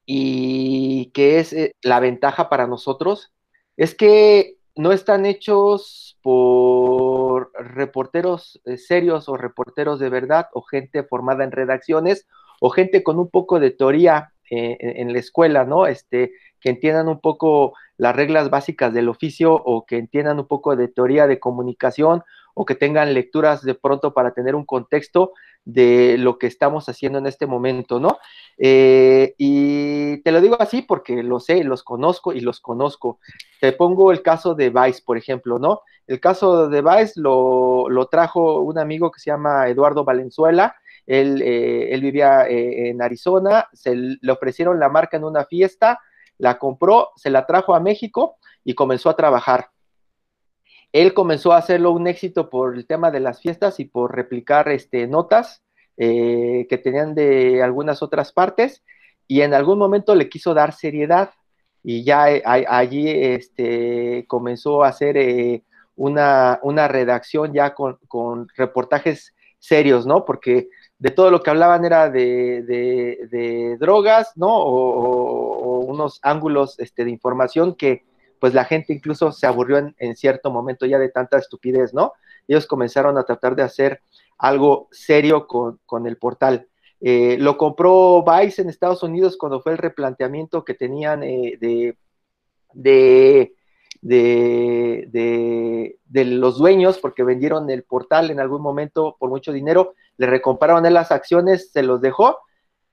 y que es eh, la ventaja para nosotros es que no están hechos por reporteros serios o reporteros de verdad o gente formada en redacciones o gente con un poco de teoría eh, en la escuela, ¿no? Este, que entiendan un poco las reglas básicas del oficio o que entiendan un poco de teoría de comunicación o que tengan lecturas de pronto para tener un contexto de lo que estamos haciendo en este momento, ¿no? Eh, y te lo digo así porque lo sé, los conozco y los conozco. Te pongo el caso de Vice, por ejemplo, ¿no? El caso de Vice lo, trajo un amigo que se llama Eduardo Valenzuela. Él, eh, vivía eh, en Arizona, se le ofrecieron la marca en una fiesta, la compró, se la trajo a México y comenzó a trabajar. Él comenzó a hacerlo un éxito por el tema de las fiestas y por replicar este, notas eh, que tenían de algunas otras partes y en algún momento le quiso dar seriedad y ya allí este, comenzó a hacer una, redacción ya con, reportajes serios, ¿no? Porque de todo lo que hablaban era de, drogas, ¿no? O, unos ángulos este, de información que pues la gente incluso se aburrió en, cierto momento ya de tanta estupidez, ¿no? Ellos comenzaron a tratar de hacer algo serio con, el portal. Eh, lo compró Vice en Estados Unidos cuando fue el replanteamiento que tenían eh, de, de, de, de, los dueños, porque vendieron el portal en algún momento por mucho dinero, le recompraron las acciones, se los dejó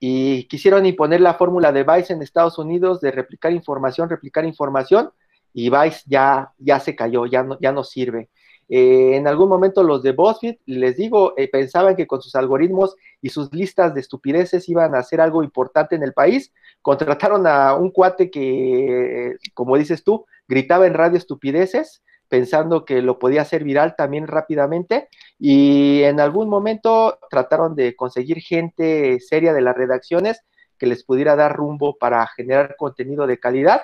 y quisieron imponer la fórmula de Vice en Estados Unidos de replicar información, replicar información, y Vice ya, ya se cayó, ya no, ya no sirve. Eh, en algún momento los de BuzzFeed, les digo, eh, pensaban que con sus algoritmos y sus listas de estupideces iban a hacer algo importante en el país. Contrataron a un cuate que, como dices tú, gritaba en radio estupideces, pensando que lo podía hacer viral también rápidamente. Y en algún momento trataron de conseguir gente seria de las redacciones que les pudiera dar rumbo para generar contenido de calidad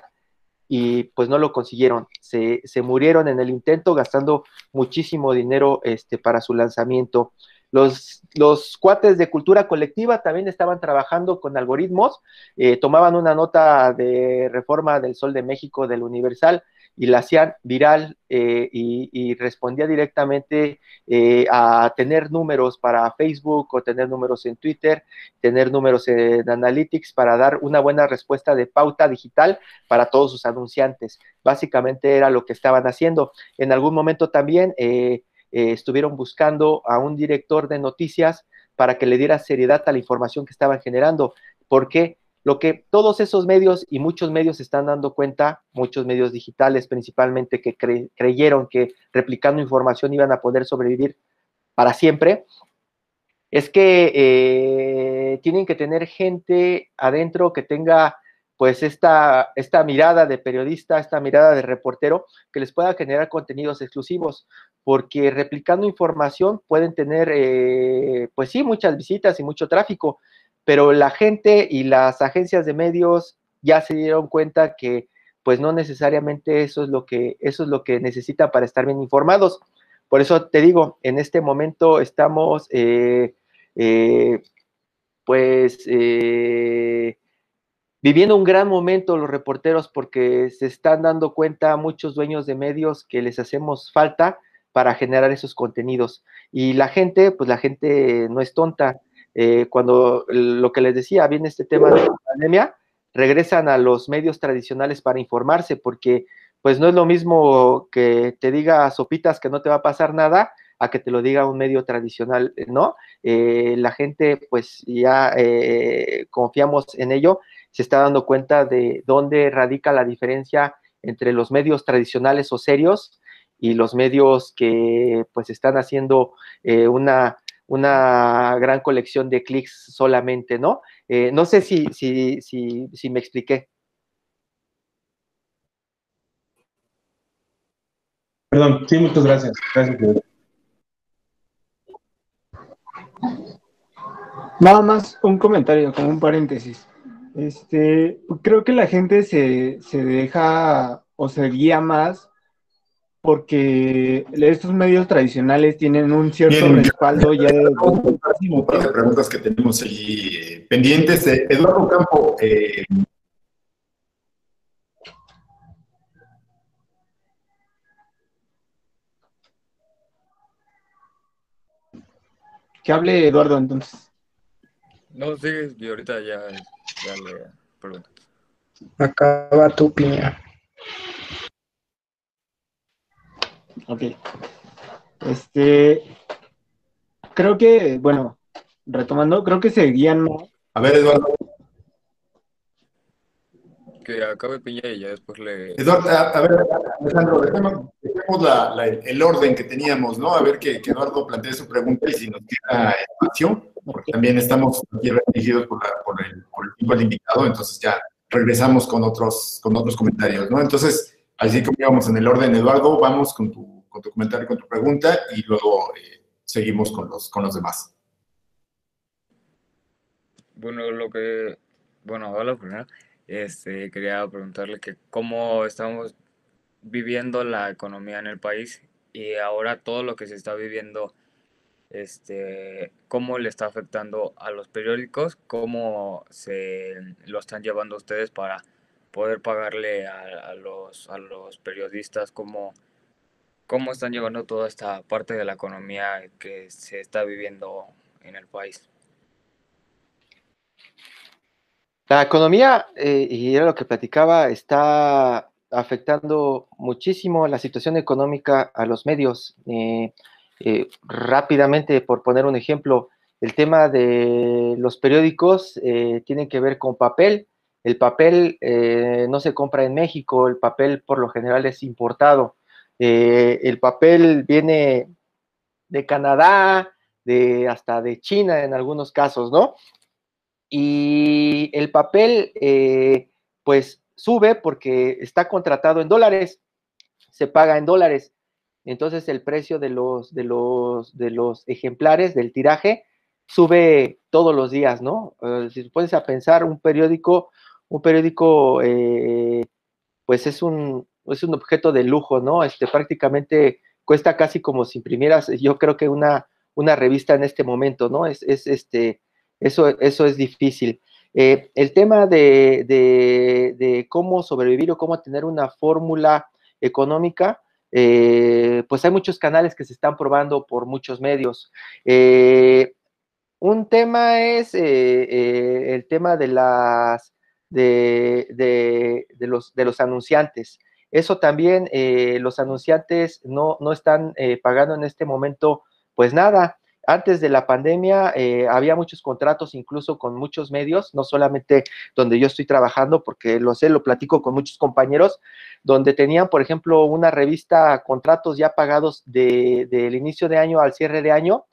y pues no lo consiguieron. Se, murieron en el intento gastando muchísimo dinero este, para su lanzamiento. Los, los cuates de cultura colectiva también estaban trabajando con algoritmos, eh, tomaban una nota de reforma del Sol de México, del Universal, y la hacían viral eh, y, respondía directamente eh, a tener números para Facebook o tener números en Twitter, tener números en Analytics para dar una buena respuesta de pauta digital para todos sus anunciantes. Básicamente era lo que estaban haciendo. En algún momento también eh, estuvieron buscando a un director de noticias para que le diera seriedad a la información que estaban generando. porque lo que todos esos medios y muchos medios están dando cuenta, muchos medios digitales principalmente que creyeron que replicando información iban a poder sobrevivir para siempre, es que eh, tienen que tener gente adentro que tenga pues esta, esta mirada de periodista, esta mirada de reportero, que les pueda generar contenidos exclusivos, porque replicando información pueden tener, eh, pues sí, muchas visitas y mucho tráfico, pero la gente y las agencias de medios ya se dieron cuenta que pues no necesariamente eso es lo que eso es lo que necesita para estar bien informados. Por eso te digo, en este momento estamos eh, eh, pues eh, viviendo un gran momento los reporteros porque se están dando cuenta muchos dueños de medios que les hacemos falta para generar esos contenidos. Y la gente, pues la gente no es tonta, eh, cuando lo que les decía, viene este tema de la pandemia, regresan a los medios tradicionales para informarse, porque pues no es lo mismo que te diga sopitas que no te va a pasar nada a que te lo diga un medio tradicional, ¿no? Eh, la gente pues ya eh, confiamos en ello, se está dando cuenta de dónde radica la diferencia entre los medios tradicionales o serios y los medios que pues están haciendo una una gran colección de clics solamente, ¿no? Eh, no sé si, si, si, si me expliqué. Perdón, sí, muchas gracias. Gracias. Nada más un comentario, como un paréntesis. Este, creo que la gente se, se deja o se guía más porque estos medios tradicionales tienen un cierto respaldo ya de... Para las preguntas que tenemos ahí eh, pendientes, eh, Eduardo Campo... Eh... Que hable Eduardo entonces. No, sí, ahorita ya ya le pregunto. Acaba tu piña. Ok. Este, creo que, bueno, retomando, creo que se guían más. A ver, Eduardo. Que acabe Piña y ya después le... Eduardo, a, a ver, Alejandro, dejemos, dejemos la- la- el orden que teníamos, ¿no? A ver que, que Eduardo plantee su pregunta y si nos queda espacio, porque también estamos aquí restringidos por, la- por el, por el tiempo del invitado, entonces ya regresamos con otros, con otros comentarios, ¿no? Entonces, así como íbamos en el orden, Eduardo, vamos con tu, con tu comentario, con tu pregunta y luego eh, seguimos con los, con los demás. Bueno, lo que... Bueno, hola primero. Este, quería preguntarle que cómo estamos viviendo la economía en el país y ahora todo lo que se está viviendo, este, cómo le está afectando a los periódicos, cómo se lo están llevando ustedes para poder pagarle a, a los, a los periodistas, cómo, cómo están llevando toda esta parte de la economía que se está viviendo en el país. La economía, eh, y era lo que platicaba, está afectando muchísimo la situación económica a los medios. Eh, eh, rápidamente, por poner un ejemplo, el tema de los periódicos eh, tiene que ver con papel. El papel eh, no se compra en México, el papel por lo general es importado. El papel viene de Canadá, de hasta de China en algunos casos, ¿no? y el papel pues sube porque está contratado en dólares, se paga en dólares. Entonces el precio de los, de los, de los ejemplares del tiraje sube todos los días, ¿no? Eh, si te pones a pensar, un periódico, un periódico eh, pues es un, objeto de lujo, ¿no? Este prácticamente cuesta casi como si imprimieras, yo creo que una, revista en este momento, ¿no? Es, es este, eso, eso es difícil. Eh, el tema de, de, cómo sobrevivir o cómo tener una fórmula económica, eh, pues hay muchos canales que se están probando por muchos medios. Eh, un tema es eh, el tema de las de, de, de, los, de los anunciantes. Eso también, eh, los anunciantes no, no están eh, pagando en este momento, pues nada antes de la pandemia eh, había muchos contratos incluso con muchos medios, no solamente donde yo estoy trabajando, porque lo sé, lo platico con muchos compañeros, donde tenían, por ejemplo, una revista, contratos ya pagados del de, inicio de año al cierre de año,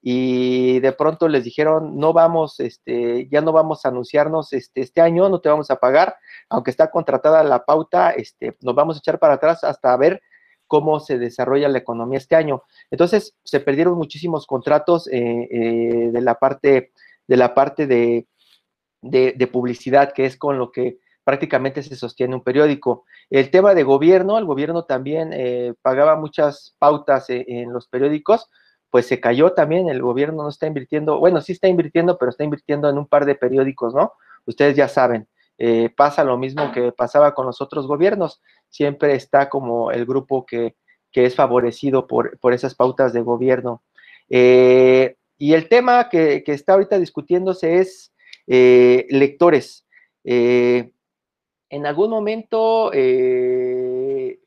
y de pronto les dijeron, no vamos, este, ya no vamos a anunciarnos este, este año, no te vamos a pagar, aunque está contratada la pauta, este, nos vamos a echar para atrás hasta ver cómo se desarrolla la economía este año. Entonces, se perdieron muchísimos contratos eh, eh, de la parte, de, la parte de, de, publicidad, que es con lo que prácticamente se sostiene un periódico. El tema de gobierno, el gobierno también eh, pagaba muchas pautas en los periódicos, pues se cayó también, el gobierno no está invirtiendo, bueno, sí está invirtiendo, pero está invirtiendo en un par de periódicos, ¿no? Ustedes ya saben. Eh, pasa lo mismo que pasaba con los otros gobiernos, siempre está como el grupo que, que es favorecido por, por, esas pautas de gobierno. Eh, y el tema que, que, está ahorita discutiéndose es eh, lectores. en algún momento,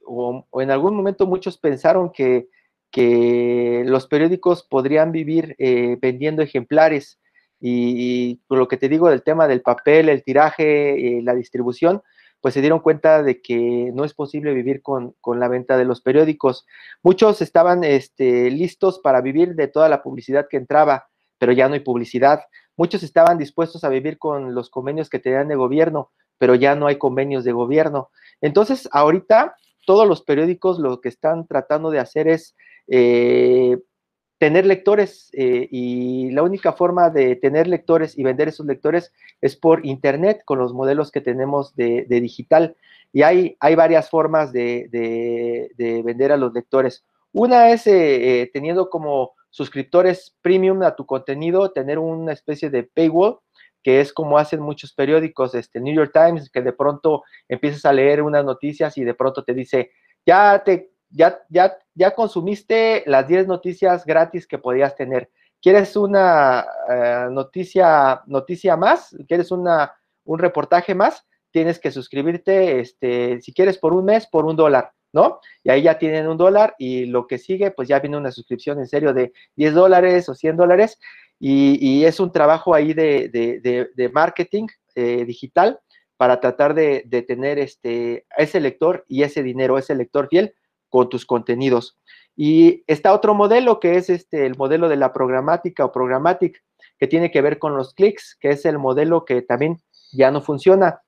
o, o, en algún momento muchos pensaron que, que los periódicos podrían vivir vendiendo ejemplares, y, por lo que te digo del tema del papel, el tiraje, eh, la distribución, pues se dieron cuenta de que no es posible vivir con, con la venta de los periódicos. Muchos estaban este, listos para vivir de toda la publicidad que entraba, pero ya no hay publicidad. Muchos estaban dispuestos a vivir con los convenios que tenían de gobierno, pero ya no hay convenios de gobierno. Entonces, ahorita todos los periódicos lo que están tratando de hacer es eh, tener lectores eh, y la única forma de tener lectores y vender esos lectores es por internet con los modelos que tenemos de, de digital y hay, hay varias formas de, de, de, vender a los lectores. Una es eh, eh, teniendo como suscriptores premium a tu contenido, tener una especie de paywall, que es como hacen muchos periódicos, este New York Times, que de pronto empiezas a leer unas noticias y de pronto te dice, ya te ya, ya, ya consumiste las 10 noticias gratis que podías tener. ¿Quieres una eh, noticia, noticia más? ¿Quieres una, un reportaje más? Tienes que suscribirte, este, si quieres, por un mes, por un dólar, ¿no? Y ahí ya tienen un dólar y lo que sigue, pues ya viene una suscripción en serio de 10 dólares o 100 dólares y, es un trabajo ahí de, marketing eh, digital para tratar de, tener este, ese lector y ese dinero, ese lector fiel con tus contenidos. Y está otro modelo que es este, el modelo de la programática o programmatic, que tiene que ver con los clics, que es el modelo que también ya no funciona.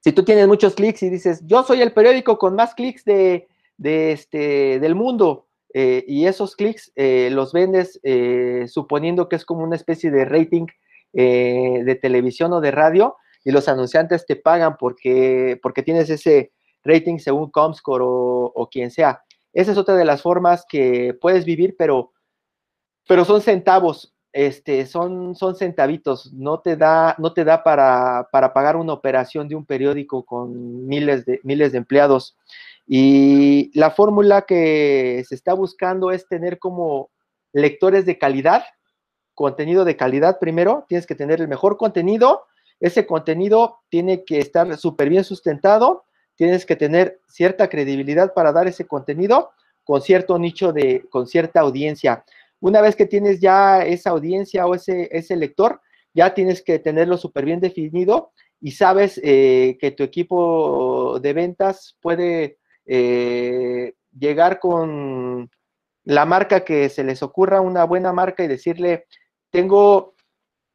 Si tú tienes muchos clics y dices, yo soy el periódico con más clics de, este, del mundo, eh, y esos clics eh, los vendes eh, suponiendo que es como una especie de rating de televisión o de radio, y los anunciantes te pagan porque, porque tienes ese rating según Comscore o, o quien sea. Esa es otra de las formas que puedes vivir, pero, pero son centavos, este, son, son centavitos, no te da, no te da para, para pagar una operación de un periódico con miles de, miles de empleados. Y la fórmula que se está buscando es tener como lectores de calidad, contenido de calidad primero, tienes que tener el mejor contenido, ese contenido tiene que estar súper bien sustentado, tienes que tener cierta credibilidad para dar ese contenido con cierto nicho de, con cierta audiencia. Una vez que tienes ya esa audiencia o ese, lector, ya tienes que tenerlo súper bien definido y sabes eh, que tu equipo de ventas puede eh, llegar con la marca que se les ocurra, una buena marca y decirle, tengo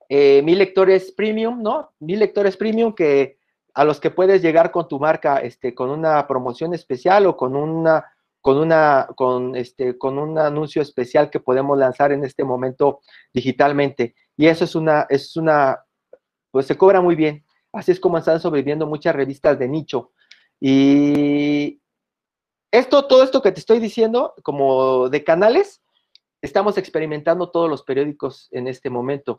eh, mil lectores premium, ¿no? Mil lectores premium que a los que puedes llegar con tu marca, este, con una promoción especial o con una, con una, con este, con un anuncio especial que podemos lanzar en este momento digitalmente. Y eso es una, es una, pues se cobra muy bien. Así es como están sobreviviendo muchas revistas de nicho. Y esto, todo esto que te estoy diciendo, como de canales, estamos experimentando todos los periódicos en este momento.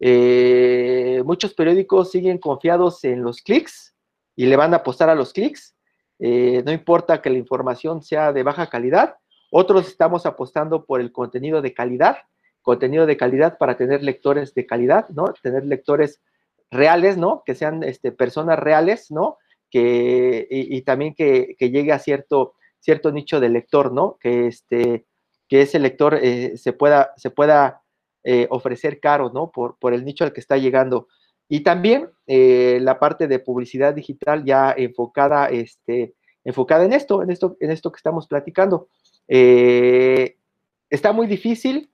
Eh, muchos periódicos siguen confiados en los clics y le van a apostar a los clics. Eh, no importa que la información sea de baja calidad. Otros estamos apostando por el contenido de calidad, contenido de calidad para tener lectores de calidad, ¿no? Tener lectores reales, ¿no? Que sean este, personas reales, ¿no? Que, y, también que, llegue a cierto, cierto nicho de lector, ¿no? Que, este, que ese lector eh, se pueda, se pueda eh, ofrecer caro, ¿no? Por, por, el nicho al que está llegando. Y también eh, la parte de publicidad digital ya enfocada, este, enfocada en esto, en esto, en esto que estamos platicando. Eh, está muy difícil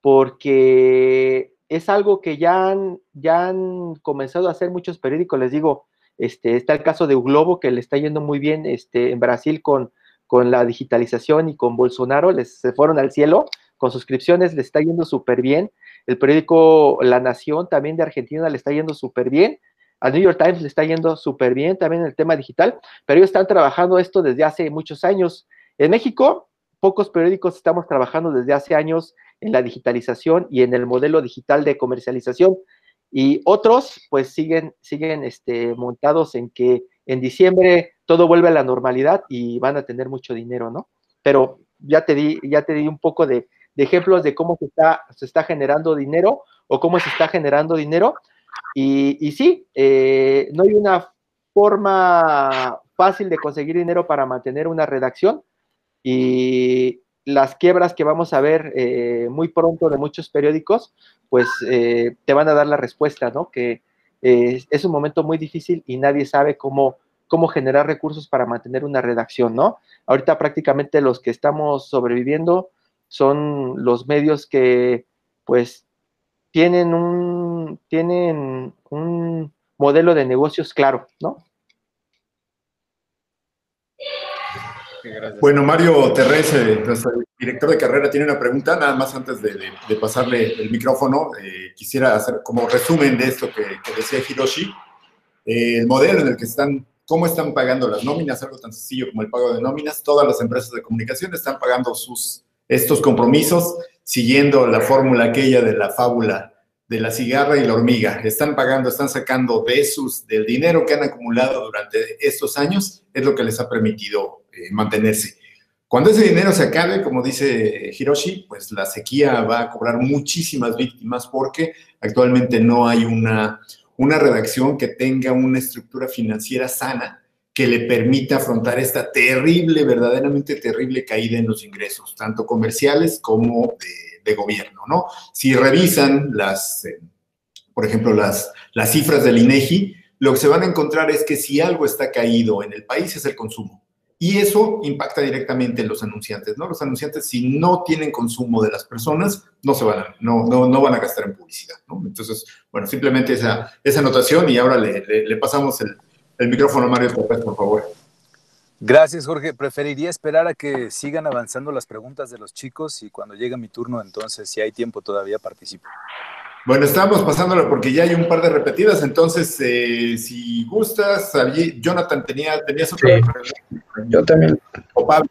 porque es algo que ya han, ya han comenzado a hacer muchos periódicos. Les digo, este, está el caso de Uglobo, que le está yendo muy bien este, en Brasil con, con la digitalización y con Bolsonaro, les se fueron al cielo con suscripciones le está yendo súper bien. El periódico La Nación también de Argentina le está yendo súper bien. Al New York Times le está yendo súper bien también en el tema digital, pero ellos están trabajando esto desde hace muchos años. En México, pocos periódicos estamos trabajando desde hace años en la digitalización y en el modelo digital de comercialización. Y otros, pues, siguen, siguen este, montados en que en diciembre todo vuelve a la normalidad y van a tener mucho dinero, ¿no? Pero ya te di, ya te di un poco de, de ejemplos de cómo se está, se está generando dinero o cómo se está generando dinero. Y, y sí, eh, no hay una forma fácil de conseguir dinero para mantener una redacción y las quiebras que vamos a ver eh, muy pronto de muchos periódicos, pues eh, te van a dar la respuesta, ¿no? Que es un momento muy difícil y nadie sabe cómo, cómo generar recursos para mantener una redacción, ¿no? Ahorita prácticamente los que estamos sobreviviendo son los medios que pues tienen un, tienen un modelo de negocios claro, ¿no? Bueno, Mario Terrés, eh, nuestro director de carrera, tiene una pregunta, nada más antes de, pasarle el micrófono, eh, quisiera hacer como resumen de esto que, decía Hiroshi, eh, el modelo en el que están, cómo están pagando las nóminas, algo tan sencillo como el pago de nóminas, todas las empresas de comunicación están pagando sus estos compromisos siguiendo la fórmula aquella de la fábula de la cigarra y la hormiga. Están pagando, están sacando de sus, del dinero que han acumulado durante estos años, es lo que les ha permitido eh, mantenerse. Cuando ese dinero se acabe, como dice Hiroshi, pues la sequía va a cobrar muchísimas víctimas porque actualmente no hay una, una redacción que tenga una estructura financiera sana que le permita afrontar esta terrible, verdaderamente terrible caída en los ingresos, tanto comerciales como de, gobierno, ¿no? Si revisan las, eh, por ejemplo, las, las cifras del INEGI, lo que se van a encontrar es que si algo está caído en el país es el consumo. Y eso impacta directamente en los anunciantes, ¿no? Los anunciantes, si no tienen consumo de las personas, no se van a, no, no, no van a gastar en publicidad, ¿no? Entonces, bueno, simplemente esa, esa anotación y ahora le, le, pasamos el, el, micrófono Mario por favor. Gracias, Jorge. Preferiría esperar a que sigan avanzando las preguntas de los chicos y cuando llegue mi turno, entonces, si hay tiempo todavía, participo. Bueno, estamos pasándolo porque ya hay un par de repetidas, entonces, eh, si gustas, Jonathan, tenía, tenías otra sí, Yo también. O Pablo,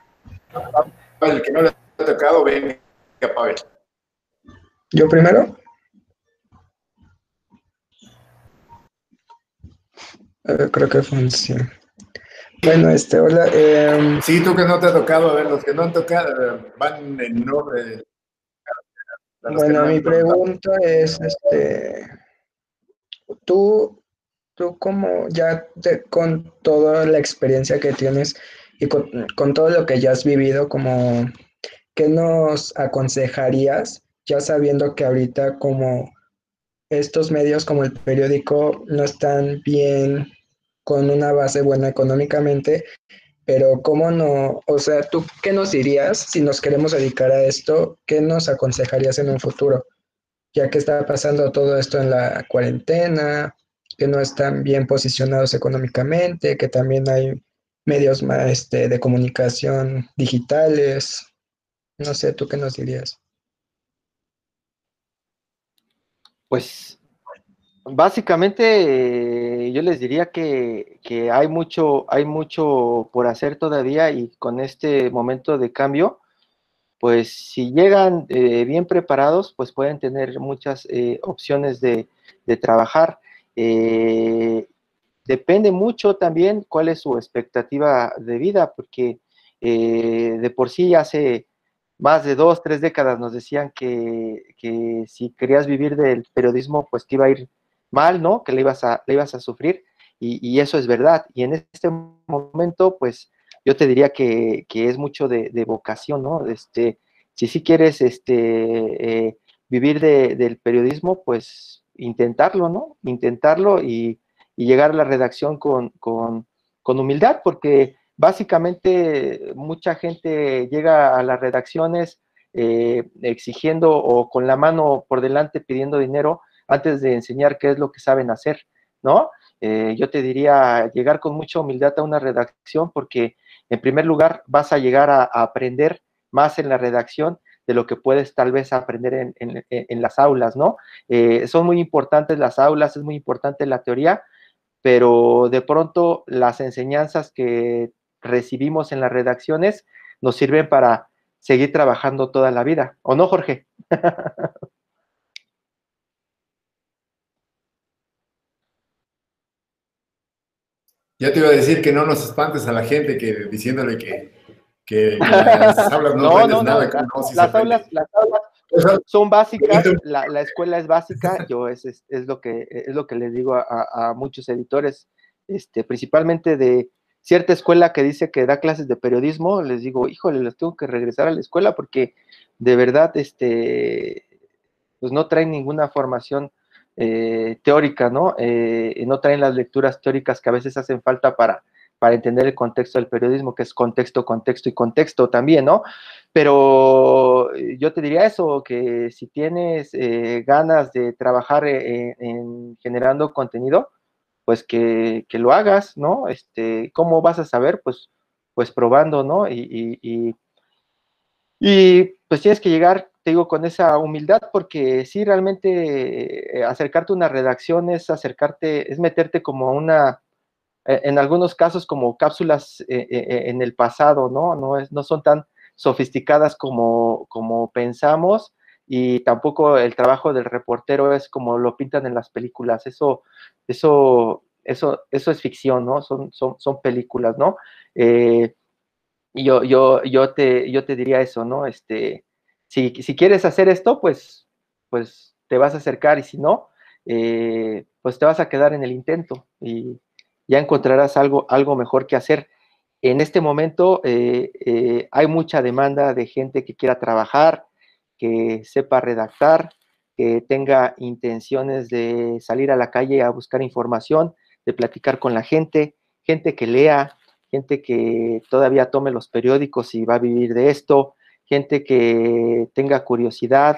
el que no le ha tocado, venga, Pablo. ¿Yo primero? Creo que funciona. Bueno, este, hola. Eh, sí, tú que no te ha tocado, a ver, los que no han tocado van en orden. Bueno, mi pregunta es, este, tú, tú como ya con toda la experiencia que tienes y con, todo lo que ya has vivido, como, ¿qué nos aconsejarías, ya sabiendo que ahorita como estos medios como el periódico no están bien con una base buena económicamente, pero ¿cómo no? O sea, ¿tú qué nos dirías si nos queremos dedicar a esto? ¿Qué nos aconsejarías en un futuro? Ya que está pasando todo esto en la cuarentena, que no están bien posicionados económicamente, que también hay medios más este, de comunicación digitales. No sé, ¿tú qué nos dirías? Pues Básicamente, eh, yo les diría que, hay, mucho, hay mucho por hacer todavía y con este momento de cambio, pues si llegan eh, bien preparados, pues pueden tener muchas eh, opciones de, trabajar. depende mucho también cuál es su expectativa de vida, porque de por sí hace más de dos, tres décadas nos decían que, que si querías vivir del periodismo, pues te iba a ir mal, ¿no? Que le ibas a, le ibas a sufrir y, eso es verdad. Y en este momento, pues yo te diría que, es mucho de, vocación, ¿no? Este, si sí quieres este, eh, vivir del periodismo, pues intentarlo, ¿no? Intentarlo y, llegar a la redacción con, humildad, porque básicamente mucha gente llega a las redacciones eh, exigiendo o con la mano por delante pidiendo dinero antes de enseñar qué es lo que saben hacer, ¿no? Eh, yo te diría llegar con mucha humildad a una redacción porque en primer lugar vas a llegar a, aprender más en la redacción de lo que puedes tal vez aprender en, las aulas, ¿no? Eh, son muy importantes las aulas, es muy importante la teoría, pero de pronto las enseñanzas que recibimos en las redacciones nos sirven para seguir trabajando toda la vida, ¿o no, Jorge? Ya te iba a decir que no nos espantes a la gente que diciéndole que, que, las aulas no, no, nada. las, aulas, las, aulas, son básicas, la, la, escuela es básica, yo es, es, es, lo que es lo que les digo a, a, muchos editores, este, principalmente de cierta escuela que dice que da clases de periodismo, les digo, híjole, les tengo que regresar a la escuela porque de verdad, este, pues no traen ninguna formación eh, teórica, ¿no? Eh, no traen las lecturas teóricas que a veces hacen falta para, para entender el contexto del periodismo, que es contexto, contexto y contexto también, ¿no? Pero eh, yo te diría eso, que si tienes ganas de trabajar en, generando contenido, pues que, lo hagas, ¿no? Este, ¿Cómo vas a saber? Pues, pues probando, ¿no? y, y, y pues tienes que llegar te digo, con esa humildad, porque sí, realmente eh, acercarte a una redacción es acercarte, es meterte como una, eh, en algunos casos como cápsulas eh, en el pasado, ¿no? No, es, no son tan sofisticadas como, como pensamos y tampoco el trabajo del reportero es como lo pintan en las películas, eso, eso, eso, eso es ficción, ¿no? Son, son, son películas, ¿no? Y yo, yo, yo, te, yo te diría eso, ¿no? Este, si, si quieres hacer esto, pues, pues te vas a acercar y si no, eh, pues te vas a quedar en el intento y ya encontrarás algo, algo mejor que hacer. En este momento eh, eh, hay mucha demanda de gente que quiera trabajar, que sepa redactar, que tenga intenciones de salir a la calle a buscar información, de platicar con la gente, gente que lea, gente que todavía tome los periódicos y va a vivir de esto, gente que tenga curiosidad.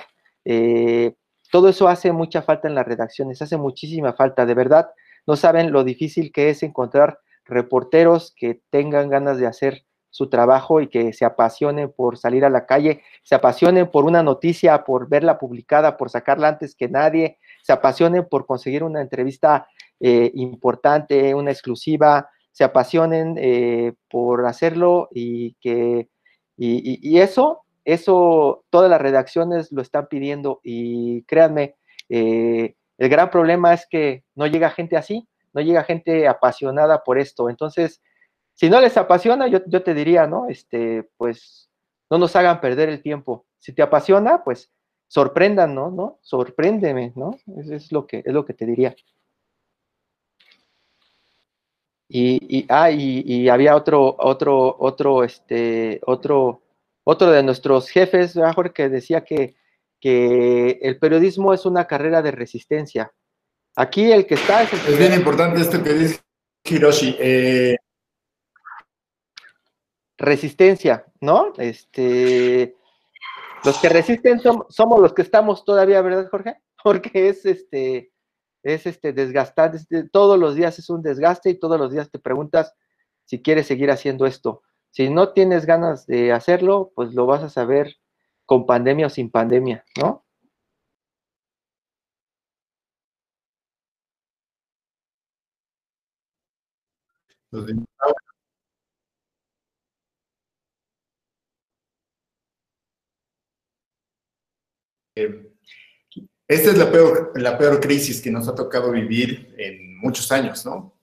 todo eso hace mucha falta en las redacciones, hace muchísima falta, de verdad no saben lo difícil que es encontrar reporteros que tengan ganas de hacer su trabajo y que se apasionen por salir a la calle, se apasionen por una noticia, por verla publicada, por sacarla antes que nadie, se apasionen por conseguir una entrevista eh, importante, una exclusiva, se apasionen eh, por hacerlo y que y, eso, eso todas las redacciones lo están pidiendo y créanme, eh, el gran problema es que no llega gente así, no llega gente apasionada por esto. Entonces, si no les apasiona, yo, te diría, ¿no? Este, pues no nos hagan perder el tiempo. Si te apasiona, pues sorprendan, ¿no? ¿No? Sorpréndeme, ¿no? Eso es lo que, es lo que te diría. Y, ah, y, había otro, otro, otro, este, otro, otro de nuestros jefes, Jorge, que decía que que el periodismo es una carrera de resistencia. Aquí el que está es... es bien importante esto que dice Hiroshi. Eh, resistencia, ¿no? Este, los que resisten somos los que estamos todavía, ¿verdad, Jorge? Porque es este, es este desgastante, todos los días es un desgaste y todos los días te preguntas si quieres seguir haciendo esto. Si no tienes ganas de hacerlo, pues lo vas a saber con pandemia o sin pandemia, ¿no? Esta es la peor, la peor crisis que nos ha tocado vivir en muchos años, ¿no?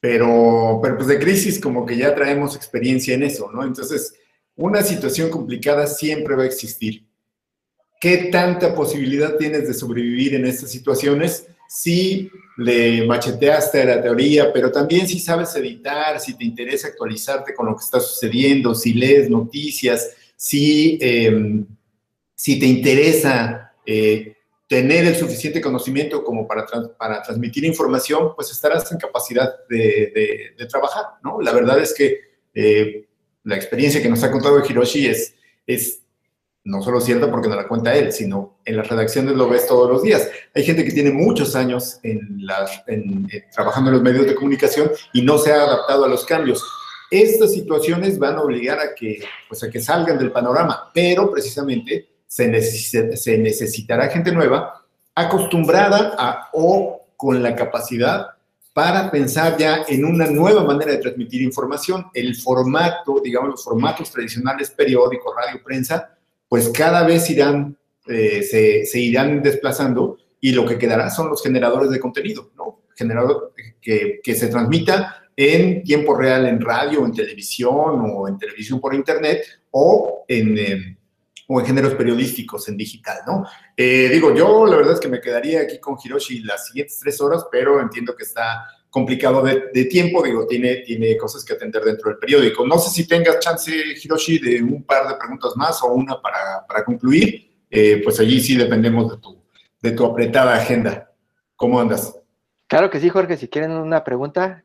Pero, pero pues de crisis como que ya traemos experiencia en eso, ¿no? Entonces, una situación complicada siempre va a existir. ¿Qué tanta posibilidad tienes de sobrevivir en estas situaciones? Si le macheteaste a la teoría, pero también si sabes editar, si te interesa actualizarte con lo que está sucediendo, si lees noticias, si, em, si te interesa eh, tener el suficiente conocimiento como para, para transmitir información, pues estarás en capacidad de, trabajar, ¿no? La verdad es que eh, la experiencia que nos ha contado Hiroshi es, es no solo cierta porque no la cuenta él, sino en las redacciones lo ves todos los días. Hay gente que tiene muchos años en eh, trabajando en los medios de comunicación y no se ha adaptado a los cambios. Estas situaciones van a obligar a que, pues, a que salgan del panorama, pero precisamente se, necesitará gente nueva acostumbrada a o con la capacidad para pensar ya en una nueva manera de transmitir información. El formato, digamos, los formatos tradicionales, periódico, radio, prensa, pues cada vez irán, eh, se, irán desplazando y lo que quedará son los generadores de contenido, ¿no? Generador que, se transmita en tiempo real en radio, en televisión o en televisión por internet o en, em, o en géneros periodísticos en digital, ¿no? Eh, digo, yo la verdad es que me quedaría aquí con Hiroshi las siguientes tres horas, pero entiendo que está complicado de, tiempo, digo, tiene, tiene cosas que atender dentro del periódico. No sé si tengas chance, Hiroshi, de un par de preguntas más o una para, para concluir. Eh, pues allí sí dependemos de tu, de tu apretada agenda. ¿Cómo andas? Claro que sí, Jorge, si quieren una pregunta,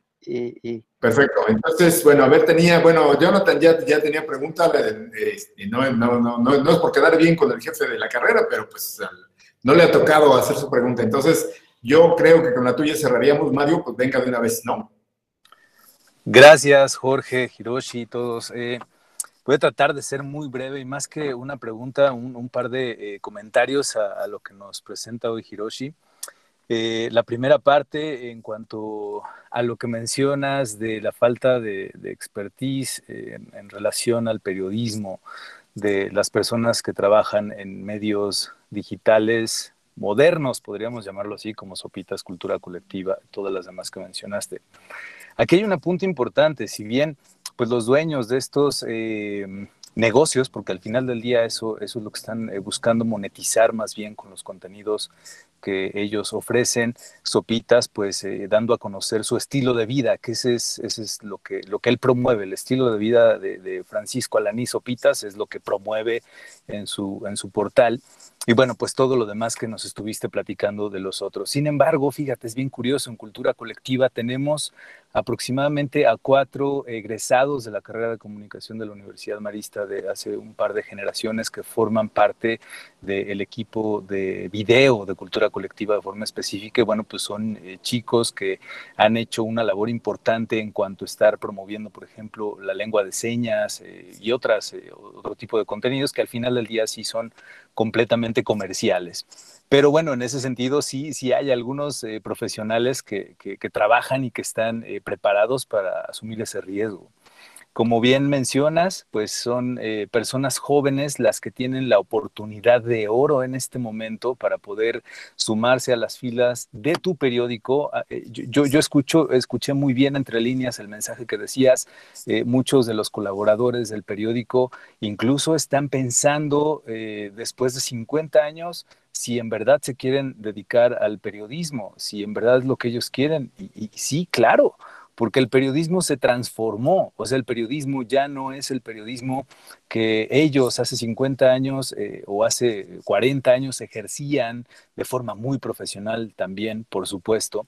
Perfecto. Entonces, bueno, a ver, tenía, bueno, Jonathan ya, ya tenía pregunta, este, no, no, no, no, es por quedar bien con el jefe de la carrera, pero pues no le ha tocado hacer su pregunta. Entonces, yo creo que con la tuya cerraríamos, Mario, pues venga de una vez, ¿no? Gracias, Jorge, Hiroshi, todos. Eh, voy a tratar de ser muy breve y más que una pregunta, un, par de eh, comentarios a, a, lo que nos presenta hoy Hiroshi. Eh, la primera parte, en cuanto a lo que mencionas de la falta de, expertise eh, en, relación al periodismo de las personas que trabajan en medios digitales modernos, podríamos llamarlo así, como Sopitas, Cultura Colectiva, todas las demás que mencionaste. Aquí hay un punto importante, si bien pues los dueños de estos eh, negocios, porque al final del día eso, eso es lo que están eh, buscando monetizar más bien con los contenidos que ellos ofrecen, Sopitas, pues eh, dando a conocer su estilo de vida, que ese es, ese es lo, que, lo que él promueve, el estilo de vida de, de Francisco Alaní Sopitas es lo que promueve en su, en su portal. Y bueno, pues todo lo demás que nos estuviste platicando de los otros. Sin embargo, fíjate, es bien curioso, en cultura colectiva tenemos aproximadamente a cuatro egresados de la carrera de comunicación de la Universidad Marista de hace un par de generaciones que forman parte del equipo de video de cultura colectiva de forma específica. Y bueno, pues son eh, chicos que han hecho una labor importante en cuanto a estar promoviendo, por ejemplo, la lengua de señas eh, y otras, eh, otro tipo de contenidos que al final del día sí son completamente comerciales. Pero bueno, en ese sentido sí, sí hay algunos eh, profesionales que, que, que, trabajan y que están eh, preparados para asumir ese riesgo. Como bien mencionas, pues son eh, personas jóvenes las que tienen la oportunidad de oro en este momento para poder sumarse a las filas de tu periódico. Ah, eh, yo, escucho, escuché muy bien entre líneas el mensaje que decías. Eh, muchos de los colaboradores del periódico incluso están pensando eh, después de 50 años si en verdad se quieren dedicar al periodismo, si en verdad es lo que ellos quieren. Y, y sí, claro porque el periodismo se transformó, o sea, el periodismo ya no es el periodismo que ellos hace 50 años eh, o hace 40 años ejercían de forma muy profesional también, por supuesto,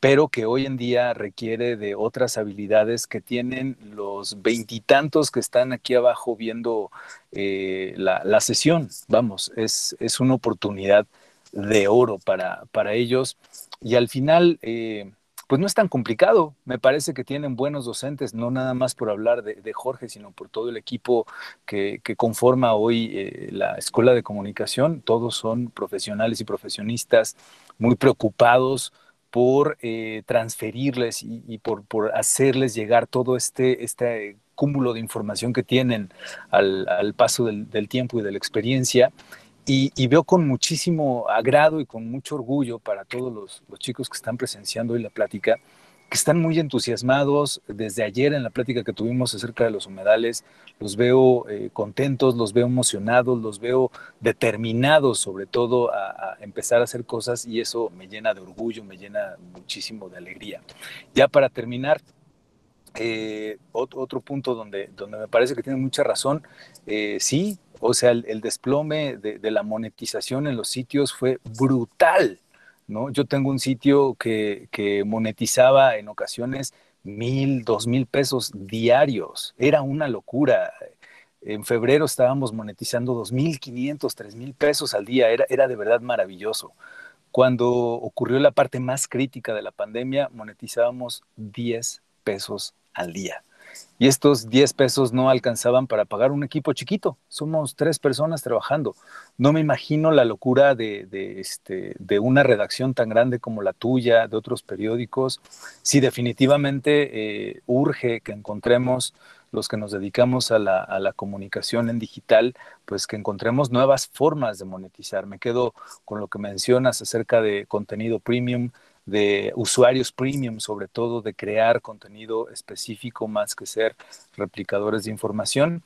pero que hoy en día requiere de otras habilidades que tienen los veintitantos que están aquí abajo viendo eh, la, la, sesión. Vamos, es, es, una oportunidad de oro para, para ellos. Y al final... Eh, pues no es tan complicado. Me parece que tienen buenos docentes, no nada más por hablar de, Jorge, sino por todo el equipo que, conforma hoy eh, la Escuela de Comunicación. Todos son profesionales y profesionistas muy preocupados por eh, transferirles y, por, hacerles llegar todo este, este cúmulo de información que tienen al, paso del tiempo y de la experiencia y, y, veo con muchísimo agrado y con mucho orgullo para todos los, los, chicos que están presenciando hoy la plática, que están muy entusiasmados. Desde ayer en la plática que tuvimos acerca de los humedales, los veo eh, contentos, los veo emocionados, los veo determinados sobre todo a, a, empezar a hacer cosas y eso me llena de orgullo, me llena muchísimo de alegría. Ya para terminar, eh, otro, otro, punto donde, donde me parece que tiene mucha razón, eh, sí, o sea, el, desplome de, de, la monetización en los sitios fue brutal, ¿no? Yo tengo un sitio que, que monetizaba en ocasiones mil, dos mil pesos diarios. Era una locura. En febrero estábamos monetizando dos mil quinientos, tres mil pesos al día. Era, era de verdad maravilloso. Cuando ocurrió la parte más crítica de la pandemia, monetizábamos 10 pesos al día y estos 10 pesos no alcanzaban para pagar un equipo chiquito. Somos tres personas trabajando. No me imagino la locura de, este, de una redacción tan grande como la tuya, de otros periódicos. Si definitivamente eh, urge que encontremos los que nos dedicamos a la, a la, comunicación en digital, pues que encontremos nuevas formas de monetizar. Me quedo con lo que mencionas acerca de contenido premium, de usuarios premium, sobre todo de crear contenido específico más que ser replicadores de información.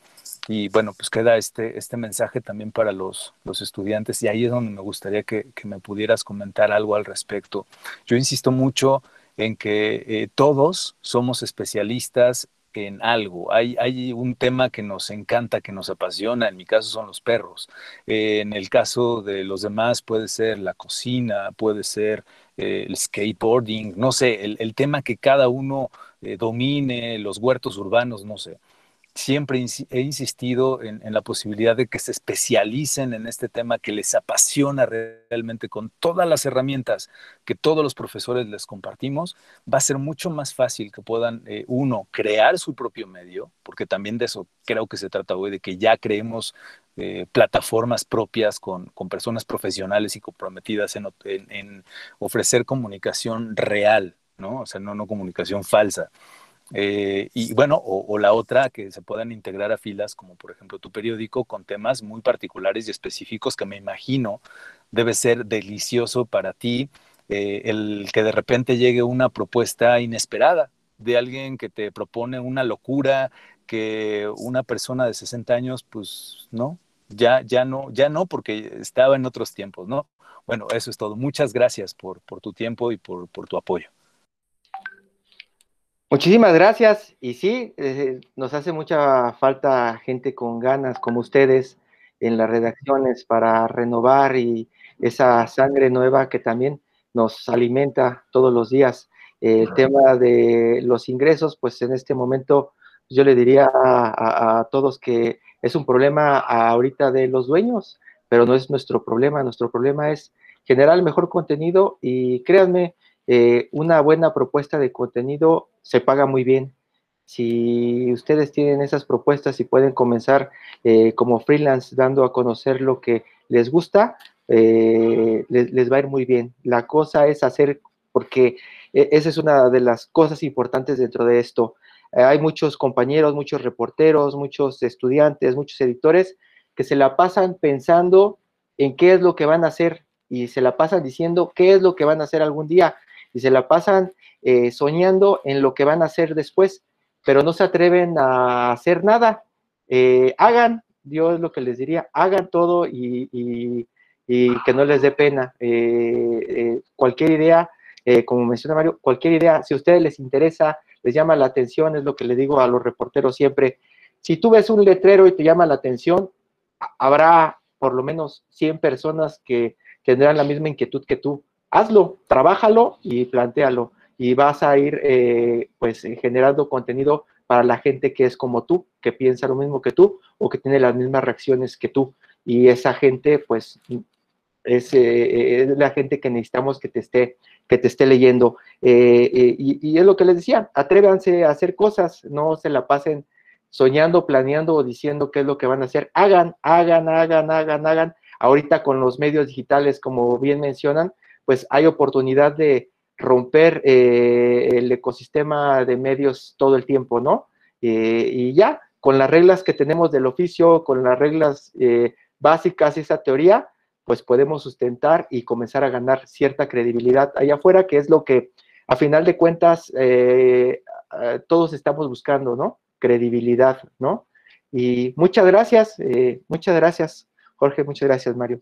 Y bueno, pues queda este, este mensaje también para los, los estudiantes y ahí es donde me gustaría que, que, me pudieras comentar algo al respecto. Yo insisto mucho en que eh, todos somos especialistas en algo. Hay, hay, un tema que nos encanta, que nos apasiona, en mi caso son los perros. Eh, en el caso de los demás puede ser la cocina, puede ser eh, el skateboarding, no sé, el, el, tema que cada uno eh, domine, los huertos urbanos, no sé. Siempre he insistido en, la posibilidad de que se especialicen en este tema que les apasiona realmente con todas las herramientas que todos los profesores les compartimos. Va a ser mucho más fácil que puedan, eh, uno, crear su propio medio, porque también de eso creo que se trata hoy, de que ya creemos eh, plataformas propias con, con, personas profesionales y comprometidas en, en, en, ofrecer comunicación real, ¿no? O sea, no, no comunicación falsa. Eh, y bueno, o, o, la otra, que se puedan integrar a filas, como por ejemplo tu periódico, con temas muy particulares y específicos que me imagino debe ser delicioso para ti, eh, el que de repente llegue una propuesta inesperada, de alguien que te propone una locura que una persona de 60 años, pues no, ya, ya no, ya no, porque estaba en otros tiempos, ¿no? Bueno, eso es todo. Muchas gracias por, por tu tiempo y por, por, tu apoyo. Muchísimas gracias. Y sí, eh, nos hace mucha falta gente con ganas como ustedes en las redacciones para renovar y esa sangre nueva que también nos alimenta todos los días. el tema de los ingresos, pues en este momento yo le diría a, todos que es un problema ahorita de los dueños, pero no es nuestro problema. Nuestro problema es generar el mejor contenido y créanme, eh, una buena propuesta de contenido se paga muy bien. Si ustedes tienen esas propuestas y pueden comenzar eh, como freelance dando a conocer lo que les gusta, eh, les, va a ir muy bien. La cosa es hacer, porque e, esa es una de las cosas importantes dentro de esto. Hay muchos compañeros, muchos reporteros, muchos estudiantes, muchos editores que se la pasan pensando en qué es lo que van a hacer y se la pasan diciendo qué es lo que van a hacer algún día y se la pasan eh, soñando en lo que van a hacer después, pero no se atreven a hacer nada. hagan, Dios lo que les diría, hagan todo y y que no les dé pena. Eh, eh, cualquier idea, eh, como menciona Mario, cualquier idea, si a ustedes les interesa, les llama la atención, es lo que le digo a los reporteros siempre. Si tú ves un letrero y te llama la atención, habrá por lo menos 100 personas que tendrán la misma inquietud que tú. Hazlo, trabájalo y plantealo. Y vas a ir pues generando contenido para la gente que es como tú, que piensa lo mismo que tú o que tiene las mismas reacciones que tú. Y esa gente pues eh, es, la gente que necesitamos que te esté, que te esté leyendo. Eh, eh, y, es lo que les decía, atrévanse a hacer cosas, no se la pasen soñando, planeando o diciendo qué es lo que van a hacer. Hagan, hagan, hagan, hagan, hagan. Ahorita con los medios digitales, como bien mencionan, pues hay oportunidad de romper el ecosistema de medios todo el tiempo, ¿no? y ya, con las reglas que tenemos del oficio, con las reglas básicas, esa teoría, pues podemos sustentar y comenzar a ganar cierta credibilidad allá afuera, que es lo que a final de cuentas eh, eh, todos estamos buscando, ¿no? Credibilidad, ¿no? Y muchas gracias, eh, muchas gracias, Jorge, muchas gracias, Mario.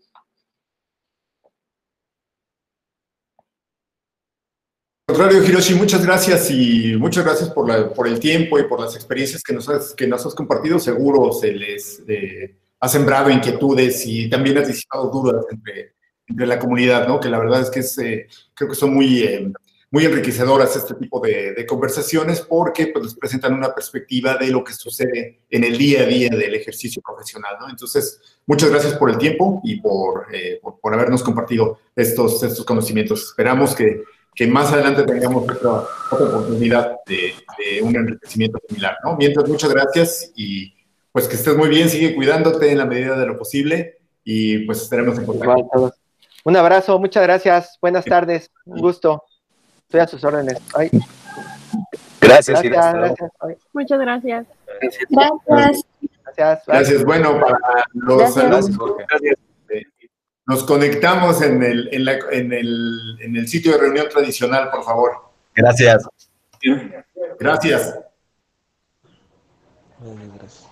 Contrario, Hiroshi, muchas gracias y muchas gracias por, por el tiempo y por las experiencias que nos has, que nos has compartido. Seguro se les, ha sembrado inquietudes y también has disipado dudas entre, entre la comunidad, ¿no? Que la verdad es que es, eh, creo que son muy, eh, muy enriquecedoras este tipo de, de, conversaciones porque pues, les presentan una perspectiva de lo que sucede en el día a día del ejercicio profesional, ¿no? Entonces, muchas gracias por el tiempo y por, eh, por, habernos compartido estos, estos conocimientos. Esperamos que, que más adelante tengamos otra, otra oportunidad de, de un enriquecimiento similar, ¿no? Mientras, muchas gracias y pues que estés muy bien, sigue cuidándote en la medida de lo posible y pues estaremos en contacto. Un abrazo, muchas gracias, buenas tardes, un gusto. Estoy a sus órdenes. Gracias, gracias, Muchas gracias. Gracias. Gracias. Gracias. Bueno, para los saludos, nos conectamos en el, en, la, en, el, en el sitio de reunión tradicional, por favor. Gracias. Gracias. Gracias.